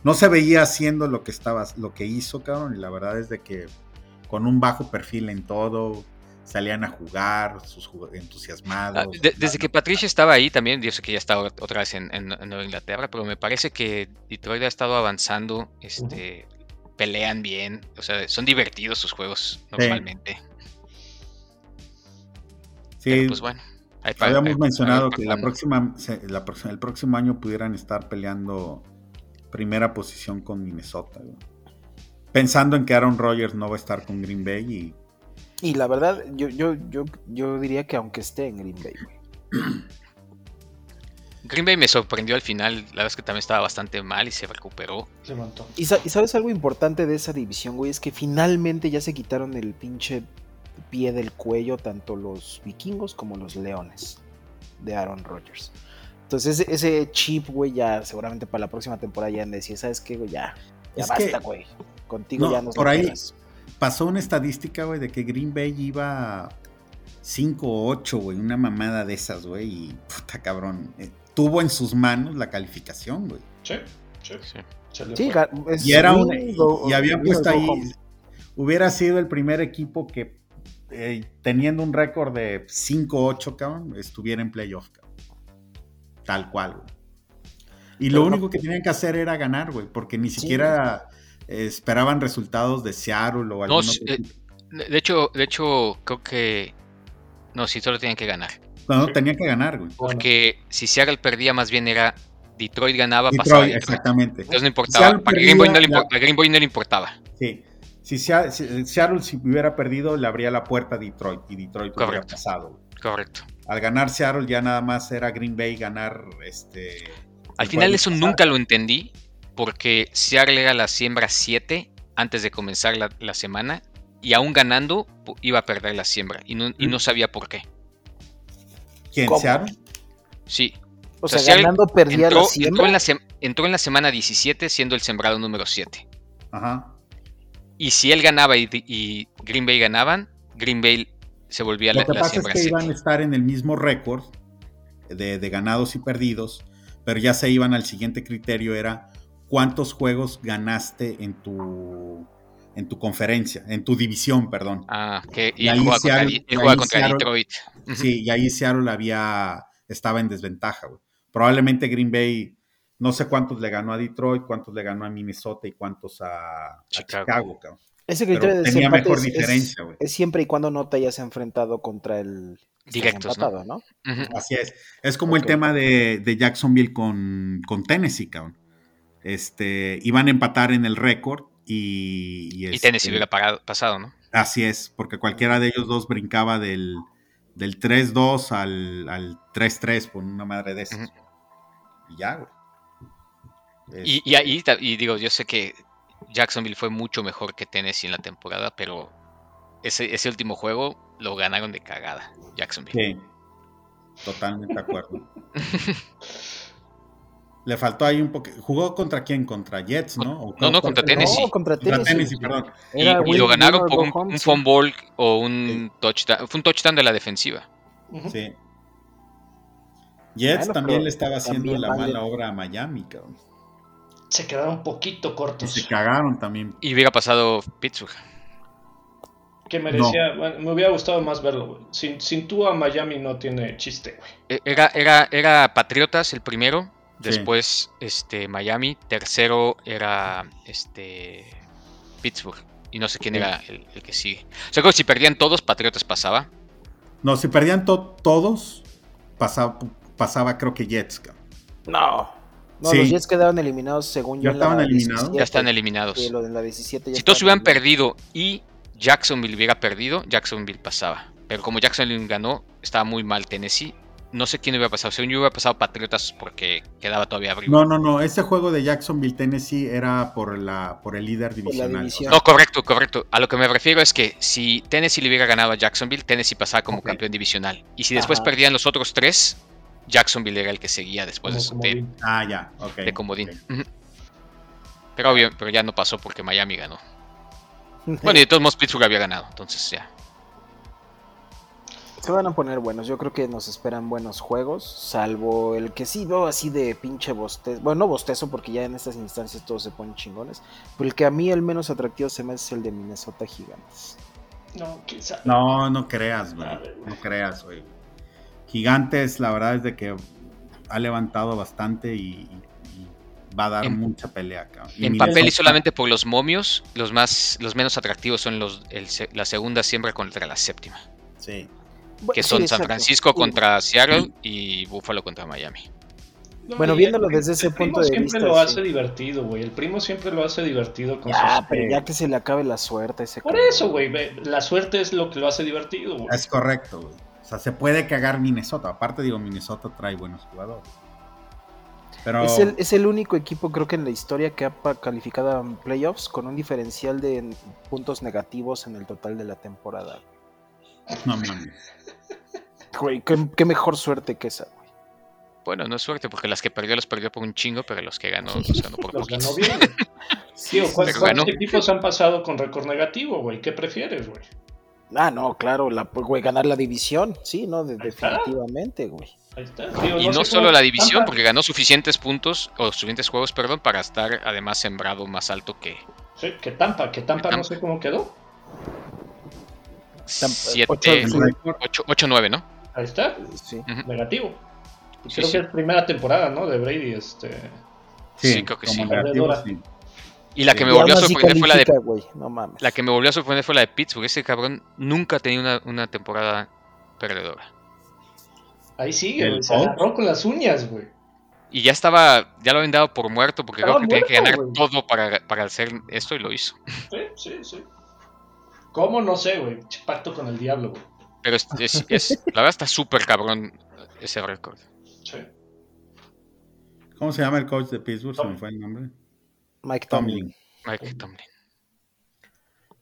no se veía haciendo lo que estaba, lo que hizo, cabrón, y la verdad es de que con un bajo perfil en todo, salían a jugar, sus jug- Ah, entusiasmados. de- desde que Patricia estaba ahí también, yo sé que ya está otra vez en, en- en Nueva Inglaterra, pero me parece que Detroit ha estado avanzando, este, pelean bien, o sea, son divertidos sus juegos normalmente. Sí, Pero pues bueno. para- habíamos mencionado que la próxima, se- la próxima- el próximo año pudieran estar peleando primera posición con Minnesota. Pensando en que Aaron Rodgers no va a estar con Green Bay y Y la verdad, yo, yo, yo, yo diría que aunque esté en Green Bay, güey. (clears throat) Green Bay me sorprendió al final, la verdad es que también estaba bastante mal y se recuperó. Y, sa- y sabes algo importante de esa división, güey, es que finalmente ya se quitaron el pinche pie del cuello tanto los vikingos como los leones de Aaron Rodgers. Entonces ese, chip, güey, ya seguramente para la próxima temporada ya han de decir, ¿sabes qué, güey? Ya, ya Es basta, que- güey. Contigo No, ya nos por ahí- pelas". Pasó una estadística, güey, de que Green Bay iba 5-8, güey, una mamada de esas, güey, y puta cabrón, eh, tuvo en sus manos la calificación, güey. Sí, sí. Sí. Y era un, y, y habían win, puesto ahí, hubiera sido el primer equipo que eh, teniendo un récord de 5-8, cabrón, estuviera en playoff, cabrón. Tal cual, güey. Y Pero lo no- único que tenían que hacer era ganar, güey, porque ni siquiera esperaban resultados de Seattle o otro eh. De de hecho, de hecho, creo que. No, sí, solo tienen que ganar. No, no, tenían que ganar, güey. Porque si Seattle perdía, más bien era Detroit ganaba, pasaba Detroit, Detroit. exactamente. Entonces no importaba. Seattle Para Green, Boy no le a Green Boy no le importaba. Sí. Si, si- Seattle si hubiera perdido, le abría la puerta a Detroit y Detroit hubiera Correcto. pasado. güey. Correcto. Al ganar Seattle ya nada más era Green Bay ganar este. Al final eso pasado. nunca lo entendí. Porque Seattle era la siembra 7 antes de comenzar la, la semana. Y aún ganando, iba a perder la siembra. Y no, y no sabía por qué. ¿Quién? ¿Cómo? ¿Seattle? Sí. O O sea, sea, Seattle ganando perdía Entró, la entró siembra. en la sem- entró en la semana 17 siendo el sembrado número 7. Ajá. Y si él ganaba y, y Green Bay ganaban, Green Bay se volvía Lo la, que la pasa es siembra que 7. iban a estar en el mismo récord de, de ganados y perdidos, pero ya se iban al siguiente criterio, era cuántos juegos ganaste en tu en tu conferencia, en tu división, perdón. Ah, que y Y él ahí juega contra, Seattle- Di- él y juega ahí contra Seattle- Detroit. Sí, y ahí Seattle había, estaba en desventaja, güey. Probablemente Green Bay, no sé cuántos le ganó a Detroit, cuántos le ganó a Minnesota y cuántos a, a Chicago. Chicago, cabrón. Ese Pero criterio de tenía desempate mejor es- diferencia, güey. Es, siempre y cuando no te hayas enfrentado contra el Directos, ¿no? Así es. Es como el tema de, de Jacksonville con, con Tennessee, cabrón. Este, iban a empatar en el récord y... Y este, Tennessee hubiera parado- pasado, ¿no? Así es, porque cualquiera de ellos dos brincaba del, del 3-2 al, al 3-3 por una madre de esas. Y ya, güey. Y, y ahí, y digo, yo sé que Jacksonville fue mucho mejor que Tennessee en la temporada, pero ese, ese último juego lo ganaron de cagada, Jacksonville. Sí, totalmente de acuerdo. (laughs) Le faltó ahí un poco. ¿Jugó contra quién? ¿Contra Jets, no? ¿O No, no, contra Tennessee. No, contra Tennessee. Tennessee, perdón. Y, y lo ganaron por un, un sí. fumble o un touchdown. Fue un touchdown de la defensiva. Sí. Jets Bueno, también le estaba haciendo la vale. mala obra a Miami, cabrón. Se quedaron un poquito Y cortos. se cagaron también. Y hubiera pasado Pittsburgh. Que merecía. bueno, me hubiera gustado más verlo, güey. Sin, sin tú a Miami no tiene chiste, güey. E- Era, era, era Patriotas el primero, Sí. después este, Miami, tercero era este, Pittsburgh. Y no sé quién Sí. era el, el que sigue. O sea, creo que si perdían todos, Patriotas pasaba. No, si perdían to- todos, pasaba, pasaba creo que Jets. No. No, Sí. los Jets quedaron eliminados según ¿Ya yo. la estaban eliminados? 17. Ya están eliminados. Sí, lo de la 17 ya Si todos hubieran perdido y Jacksonville hubiera perdido, Jacksonville pasaba. Pero como Jacksonville ganó, estaba muy mal Tennessee, no sé quién hubiera pasado. Según yo hubiera pasado Patriotas porque quedaba todavía arriba. No, no, no. Ese juego de Jacksonville, Tennessee era por la por el líder divisional. No, correcto, correcto. A lo que me refiero es que si Tennessee le hubiera ganado a Jacksonville, Tennessee pasaba como campeón divisional. Y si después Ajá. perdían los otros tres, Jacksonville era el que seguía después Como de, comodín. Ah, ya, ok. de comodín. Pero obvio, pero ya no pasó porque Miami ganó. (laughs) Bueno, y de todos modos Pittsburgh había ganado, entonces ya. Se van a poner buenos. Yo creo que nos esperan buenos juegos. Salvo el que sí veo así de pinche bostezo. Bueno, no bostezo porque ya en estas instancias todos se ponen chingones. Pero el que a mí el menos atractivo se me hace el de Minnesota Gigantes. No, sabe. No, no creas, güey. No creas, güey. Gigantes, la verdad es de que ha levantado bastante y, y va a dar En- mucha pelea. Y En Minnesota- papel y solamente por los momios, los más, los menos atractivos son los, el la segunda siembra contra la séptima. Sí. Que Sí, son San. Francisco contra Seattle y Buffalo contra Miami. No, Bueno, viéndolo el- desde ese el primo punto de siempre vista, lo sí. hace divertido, güey. El primo siempre lo hace divertido con Ya, sus... pero ya que se le acabe la suerte a ese Por cabrón. eso, güey. La suerte es lo que lo hace divertido, güey. Es correcto, güey. O sea, se puede cagar Minnesota. Aparte, digo, Minnesota trae buenos jugadores. Pero Es el, es el único equipo, creo que en la historia, que ha calificado a playoffs con un diferencial de puntos negativos en el total de la temporada. no mames. Güey, qué, qué mejor suerte que esa, güey. Bueno, no es suerte porque las que perdió los perdió por un chingo, pero los que ganó los ganó por (laughs) Los ganó bien, (laughs) ¿cuál- pero ¿cuántos ganó. equipos han pasado con récord negativo, güey? ¿Qué prefieres, güey? Ah, no, claro, la, pues, güey, ganar la división, sí, no, De- definitivamente, güey. Ahí está. Tío, Y no solo la división, porque ganó suficientes puntos, o suficientes juegos, perdón, para estar además sembrado más alto que Sí, que Tampa, que Tampa no sé cómo quedó. 7, ocho- El récord, 8-9, ¿no? Ahí está, Sí. Negativo. Y Sí, creo sí. que es primera temporada, ¿no? De Brady, este. sí, Sí, creo que sí. negativo, Perdedora. sí. Y la que me volvió a sorprender fue la de güey, no mames. la que me volvió a sorprender fue la de Pittsburgh. Ese cabrón nunca ha tenido una, una temporada perdedora. Ahí sigue, güey. Se agarró con las uñas, güey. Y ya estaba, ya lo habían dado por muerto porque Estaba creo que tenía que ganar muerto, todo para, para hacer esto y lo hizo. Sí, sí, sí. ¿Cómo? No sé, güey. Pacto con el diablo, güey. Pero es, es- es- la verdad está súper cabrón ese récord. Sí. ¿Cómo se llama el coach de Pittsburgh? Se me fue el nombre. Mike Tomlin. Tomlin. Mike Tomlin.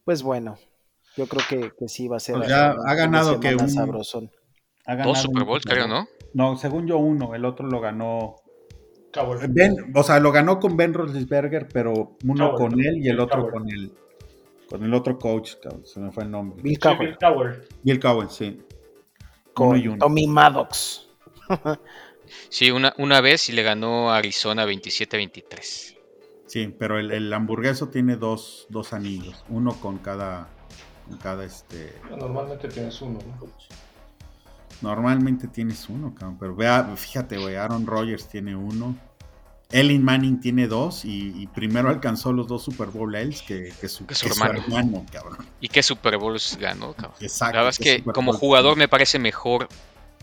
Pues bueno, yo creo que, que sí va a ser. Pues ya ha ganado que un- sabrosón. Ha Dos Super Bowls, creo, ¿no? No, según yo uno, el otro lo ganó. Coward. Ben, o sea, lo ganó con Ben Roethlisberger, pero uno con él y el otro con el con el otro coach, cabrón, se me fue el nombre. Bill Sí, Cowher Bill Cowen, sí. con uno y uno. Tommy Maddox. (laughs) Sí, una, una vez y le ganó a Arizona 27-23. Sí, pero el, el hamburgueso tiene dos, dos anillos, uno con cada, con cada este. Normalmente tienes uno, ¿no? Normalmente tienes uno, cabrón, pero vea, fíjate, güey, Aaron Rodgers tiene uno, Ellen Manning tiene dos y, y primero alcanzó los dos Super Bowl L's que, que su, Que su que su hermano. cabrón. ¿Y qué Super Bowls ganó, cabrón? Exacto. La verdad es que Super como Bowl. jugador me parece mejor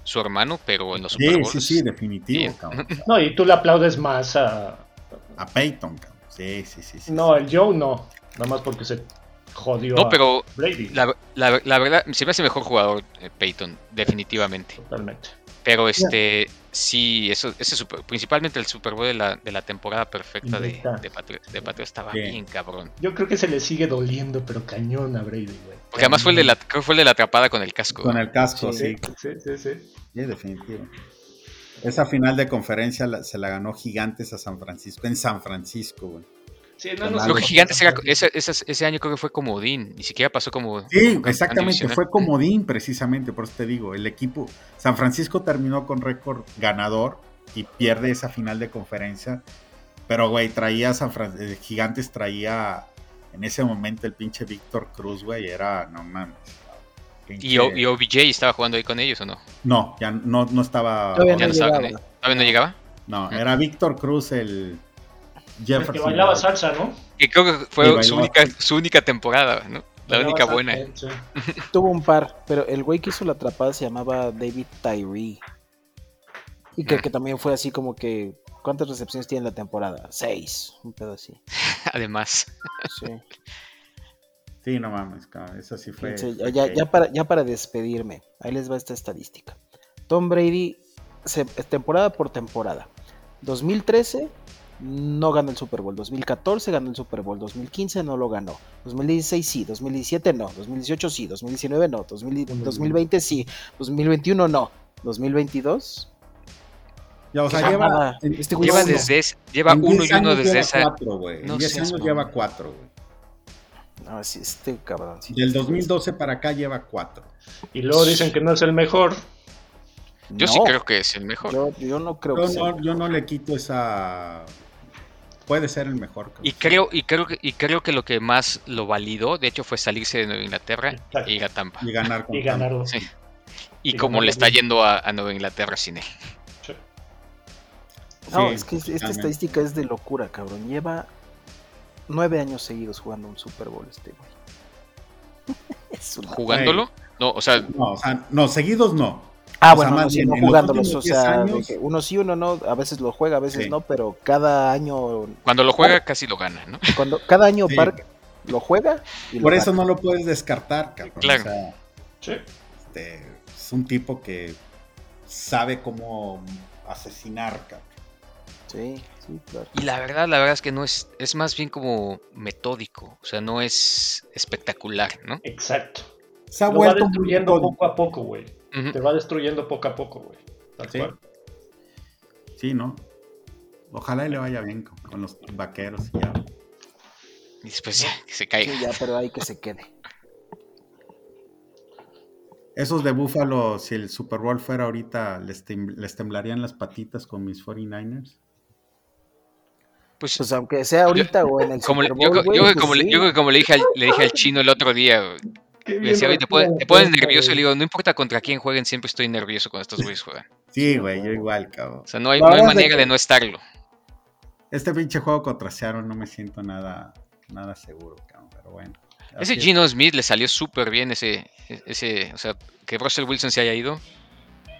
su hermano, pero en los Super Sí, Bowls. sí, sí, definitivo, bien. cabrón. (laughs) No, y tú le aplaudes más a. A Peyton, cabrón. Sí, sí, sí. sí. No, el Joe no. Nada más porque se jodió No, a pero Brady. la, la- la verdad, se me hace mejor jugador eh, Peyton, definitivamente. Totalmente. Pero este, sí, eso, ese super- principalmente el Super Bowl de la, de la temporada perfecta de, de, Patri- de estaba bien cabrón. Yo creo que se le sigue doliendo, pero cañón a Brady, güey. Porque además fue el de la, creo fue el de la atrapada con el casco. Con el casco, Sí. sí. Sí, sí, sí. Sí, definitivo. Esa final de conferencia la- se la ganó Gigantes a San Francisco, en San Francisco, güey. Sí, Creo Creo que Gigantes era, ese, ese, ese año creo que fue comodín, ni siquiera pasó como... Sí, exactamente, fue comodín precisamente, por eso te digo, el equipo, San Francisco terminó con récord ganador y pierde esa final de conferencia, pero güey, traía San Fran- eh, Gigantes traía en ese momento el pinche Víctor Cruz, güey, era, no mames. pinche- ¿Y, O- y OBJ estaba jugando ahí con ellos o no? No, ya no, no estaba, Todavía Ya no no estaba con llegaba. él. ¿Todavía no llegaba? no, era Víctor Cruz el El que Jefferson. bailaba salsa, ¿no? Que creo que fue su única, su única temporada, ¿no? La Bailaba única buena. sí. (laughs) Tuvo un par, pero el güey que hizo la atrapada se llamaba David Tyree. Y que, Mm. que también fue así como que. ¿Cuántas recepciones tiene en la temporada? Seis. Un pedo así. (laughs) Además. Sí. Sí, no mames, cabrón, eso sí fue. Fíjense, ya, para, ya para despedirme, ahí les va esta estadística. Tom Brady se- temporada por temporada. 2013 no ganó el Super Bowl, 2014 ganó el Super Bowl, 2015 no lo ganó, 2016 sí, 2017 no, 2018 sí, 2019 no, 2000 2020 sí, 2021 no, 2022 Ya, o sea, lleva, este güey Lleva desde ese- lleva uno 10 y uno desde lleva esa. cuatro. No En 10 seas años lleva cuatro, güey. No, sí, este cabrón. sí. Del 2012 para acá lleva cuatro. Y luego dicen que no es el mejor. Yo sí creo que es el mejor. Yo, yo no creo Yo que sea. yo no le quito esa. Puede ser el mejor. Y creo, y creo que, y creo que lo que más lo validó, de hecho, fue salirse de Nueva Inglaterra Exacto. e ir a Tampa. Y ganar con Y ganaron. Sí. Y Y como le está bien. yendo a, a Nueva Inglaterra sin él. Sí. No, Sí, es que esta estadística es de locura, cabrón. Lleva nueve años seguidos jugando un Super Bowl este güey. (laughs) es una... Jugándolo. No, o sea, No, o sea, no, seguidos no. Ah, o sea, bueno, no, sí, no los jugándolos, o sea, 10 de años- que uno sí, uno no, a veces lo juega, a veces Sí. no, pero cada año, cuando lo juega casi lo gana, ¿no? cuando cada año Sí. Park lo juega y lo Por eso gana. no lo puedes descartar, cabrón. Claro. O sea, Sí. este, es un tipo que sabe cómo asesinar, cabrón. Sí, sí, claro. Y la verdad, la verdad es que no es, es más bien como metódico, o sea, no es espectacular, ¿no? Exacto. Se ha Lo va vuelto destruyendo metódico. poco a poco, güey. Te va destruyendo poco a poco, güey. Tal Sí. cual. Sí, ¿no? Ojalá y le vaya bien con, con los vaqueros y ya. Y después ya, que se caiga. Sí, ya, pero hay que se quede. Esos de Buffalo, si el Super Bowl fuera ahorita, les, tem- les temblarían las patitas con mis 49ers. Pues, Pues aunque sea ahorita o en el como, Super yo, Bowl, yo güey, creo que pues como, le- sí. yo creo que como le dije al, le dije al chino el otro día, decía, "Oye, te, pones, te pones nervioso. Y le digo, no importa contra quién jueguen, siempre estoy nervioso cuando estos güeyes juegan. Sí, güey, yo igual, cabrón. O sea, no hay, no manera que- de no estarlo. Este pinche juego contra Seattle no me siento nada, nada seguro, cabrón, pero bueno. Ese. Gino Smith le salió súper bien ese, ese, o sea, que Russell Wilson se haya ido,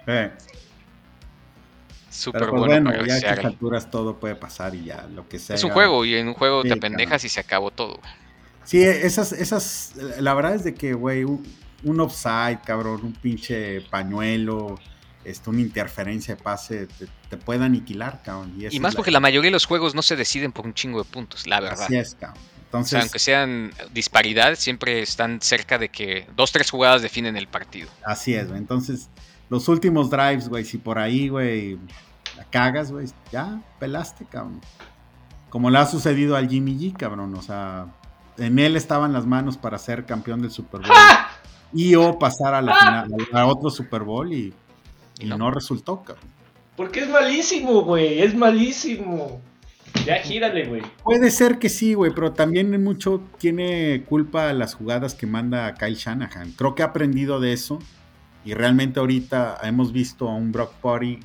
Eh, súper pero pues bueno, bueno, ya a estas alturas todo puede pasar y ya, lo que sea. Es un juego y en un juego Sí, te apendejas y se acabó todo. Sí, esas, esas, la verdad es de que, güey, un, un offside, cabrón, un pinche pañuelo, este, una interferencia de pase, te, te puede aniquilar, cabrón. Y, más porque la mayoría de los juegos no se deciden por un chingo de puntos, la verdad. Así es, cabrón. O sea, Entonces, aunque sean disparidad, siempre están cerca de que dos, tres jugadas definen el partido. así es, güey. Entonces, los últimos drives, güey, si por ahí, güey, la cagas, güey, ya pelaste, cabrón. Como le ha sucedido al Jimmy G, cabrón. O sea, en él estaban las manos para ser campeón del Super Bowl. (laughs) Y o pasar a la final, a otro Super Bowl y, y No. no resultó, cabrón. Porque es malísimo, güey. Es malísimo. Ya gírale, güey. Puede ser que sí, güey, pero también mucho tiene culpa las jugadas que manda Kyle Shanahan. Creo que ha aprendido de eso y realmente ahorita hemos visto a un Brock Purdy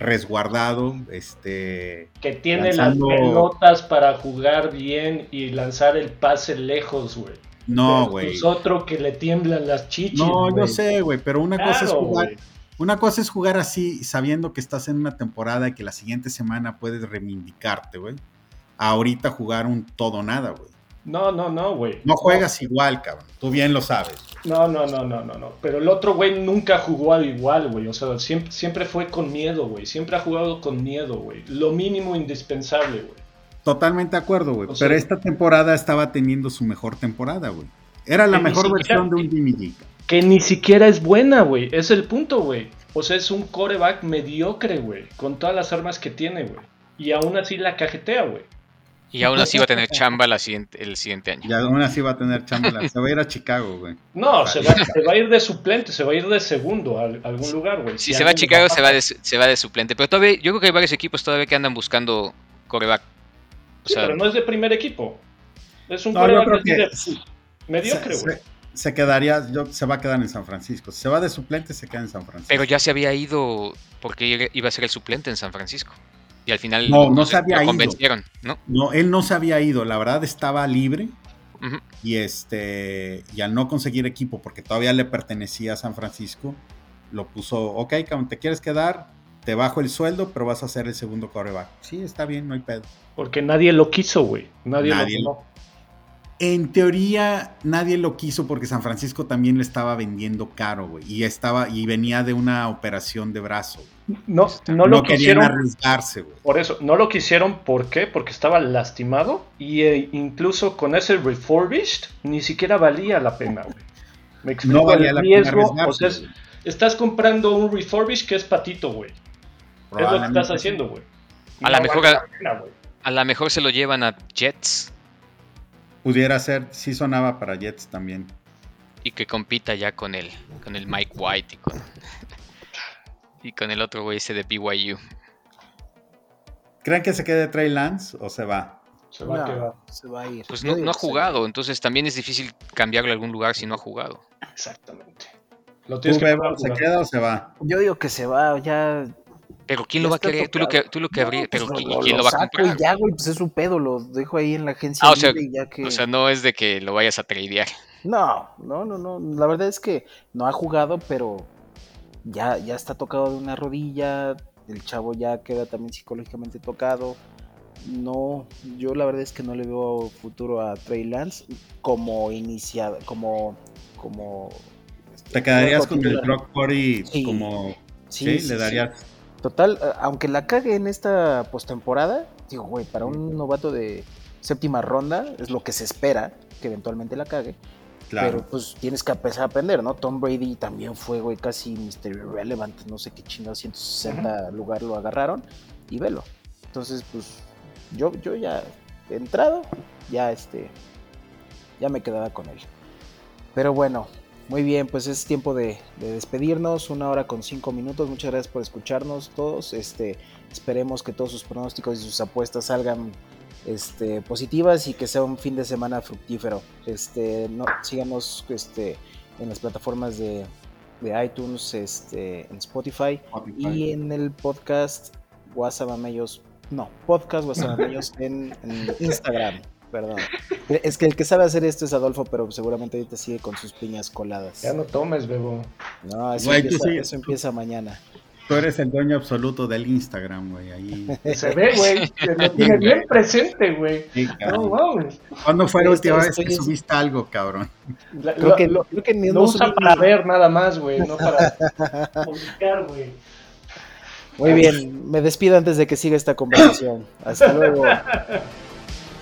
resguardado, este, Que tiene Lanzando- las pelotas para jugar bien y lanzar el pase lejos, güey. no, Pero güey. Es otro que le tiemblan las chichis. No, yo sé, güey, pero una cosa es jugar, una cosa es jugar así sabiendo que estás en una temporada y que la siguiente semana puedes reivindicarte, güey. Ahorita jugar un todo nada, güey. No, no, no, güey. No juegas igual, cabrón. Tú bien lo sabes. No, no, no, no, no, no. Pero el otro güey nunca jugó al igual, güey. O sea, siempre, siempre fue con miedo, güey. Siempre ha jugado con miedo, güey. Lo mínimo indispensable, güey. Totalmente de acuerdo, güey. Sea- Pero esta temporada estaba teniendo su mejor temporada, güey. Era la mejor siquiera- versión de un Jimmy G. Que ni siquiera es buena, güey. Es el punto, güey. O sea, es un coreback mediocre, güey. Con todas las armas que tiene, güey. Y aún así la cajetea, güey. Y aún así va a tener (laughs) chamba la siguiente, el siguiente año. Y aún así va a tener chamba. Se va a ir a Chicago, güey. No, se va, se va a ir de suplente, se va a ir de segundo a, algún lugar, güey. Si se va a Chicago, se va, de, se va de suplente. Pero todavía, yo creo que hay varios equipos todavía que andan buscando coreback. O Sí, sea, pero no es de primer equipo. Es un No, yo coreback que de- sí. mediocre, se, güey. se- se quedaría, yo, se va a quedar en San Francisco. Si se va de suplente, se queda en San Francisco. pero ya se había ido porque iba a ser el suplente en San Francisco. Y al final No, no se había lo ido. convencieron, ¿no? No, él no se había ido. La verdad estaba libre. Y este. Y al no conseguir equipo, porque todavía le pertenecía a San Francisco, lo puso, ok, cabrón, ¿te quieres quedar? Te bajo el sueldo, pero vas a ser el segundo coreback. Sí, está bien, no hay pedo. Porque nadie lo quiso, güey. Nadie, Nadie lo lo-. En teoría nadie lo quiso porque San Francisco también le estaba vendiendo caro, güey, y estaba y venía de una operación de brazo. No, no lo no querían quisieron. arriesgarse, güey. Por eso, no lo quisieron, ¿por qué? Porque estaba lastimado y eh, incluso con ese refurbished ni siquiera valía la pena, güey. Me explico No valía el la pena riesgo, o sea, es- estás comprando un refurbished que es patito, güey. Es lo que estás haciendo, güey. A la mejor- vale la pena, güey. A lo mejor se lo llevan a Jets Pudiera ser, sí sonaba para Jets también. y que compita ya con el, con el Mike White y con, y con el otro güey ese de BYU. ¿Creen que se quede Trey Lance o se va? Se va a No, quedar. se va a ir. Pues no, ha jugado, entonces también es difícil cambiarlo a algún lugar si no ha jugado. Exactamente. Lo ¿Tú, tienes que Bebo, poner a se queda o se va? Yo digo que se va, ya. Pero ¿quién lo va a está querer? Tú lo que, tú lo que habría- No, pero pues ¿qui- lo- ¿quién lo lo va a comprar? Y ya, güey, pues es su pedo, lo dejo ahí en la agencia. Ah, o sea, ya que... O sea, no es de que lo vayas a tradear. No, no, no, no. La verdad es que no ha jugado, pero ya, ya está tocado de una rodilla. El chavo ya queda también psicológicamente tocado. No, yo la verdad es que no le veo futuro a Trey Lance como iniciado, como, como. este, ¿Te quedarías con el. Brock Purdy Sí. como... Sí, Sí, sí, le sí. Total, a- aunque la cague en esta postemporada, digo, güey, para un novato de séptima ronda es lo que se espera que eventualmente la cague. Claro. Pero pues tienes que empezar a aprender, ¿no? Tom Brady también fue, güey, casi Mr. Irrelevant, no sé qué chingado, 160 lugar lo agarraron y velo. Entonces, pues yo, yo ya he entrado, ya este, ya me quedaba con él. Pero bueno, muy bien, pues es tiempo de, de despedirnos, una hora con cinco minutos. Muchas gracias por escucharnos todos. Este, esperemos que todos sus pronósticos y sus apuestas salgan este, positivas y que sea un fin de semana fructífero. Este, no, síganos este, en las plataformas de, de iTunes, este, en Spotify y en el podcast Guasamamellos. No, podcast (laughs) en, en Instagram. Perdón. Es que el que sabe hacer esto es Adolfo, pero seguramente ahorita sigue con sus piñas coladas. Ya no tomes, Bebo. No, eso, Güey, tú empieza, sí. eso empieza mañana. Tú eres el dueño absoluto del Instagram, güey. Ahí. (laughs) Se ve, güey. Se lo tiene bien presente, güey. Sí, No mames. ¿Cuándo fue la última vez que subiste algo, cabrón? La- Creo lo- que, lo- creo que ni lo usa para ni- ver nada más, güey, no para (laughs) publicar, güey. Muy bien, me despido antes de que siga esta conversación. Hasta luego. (laughs)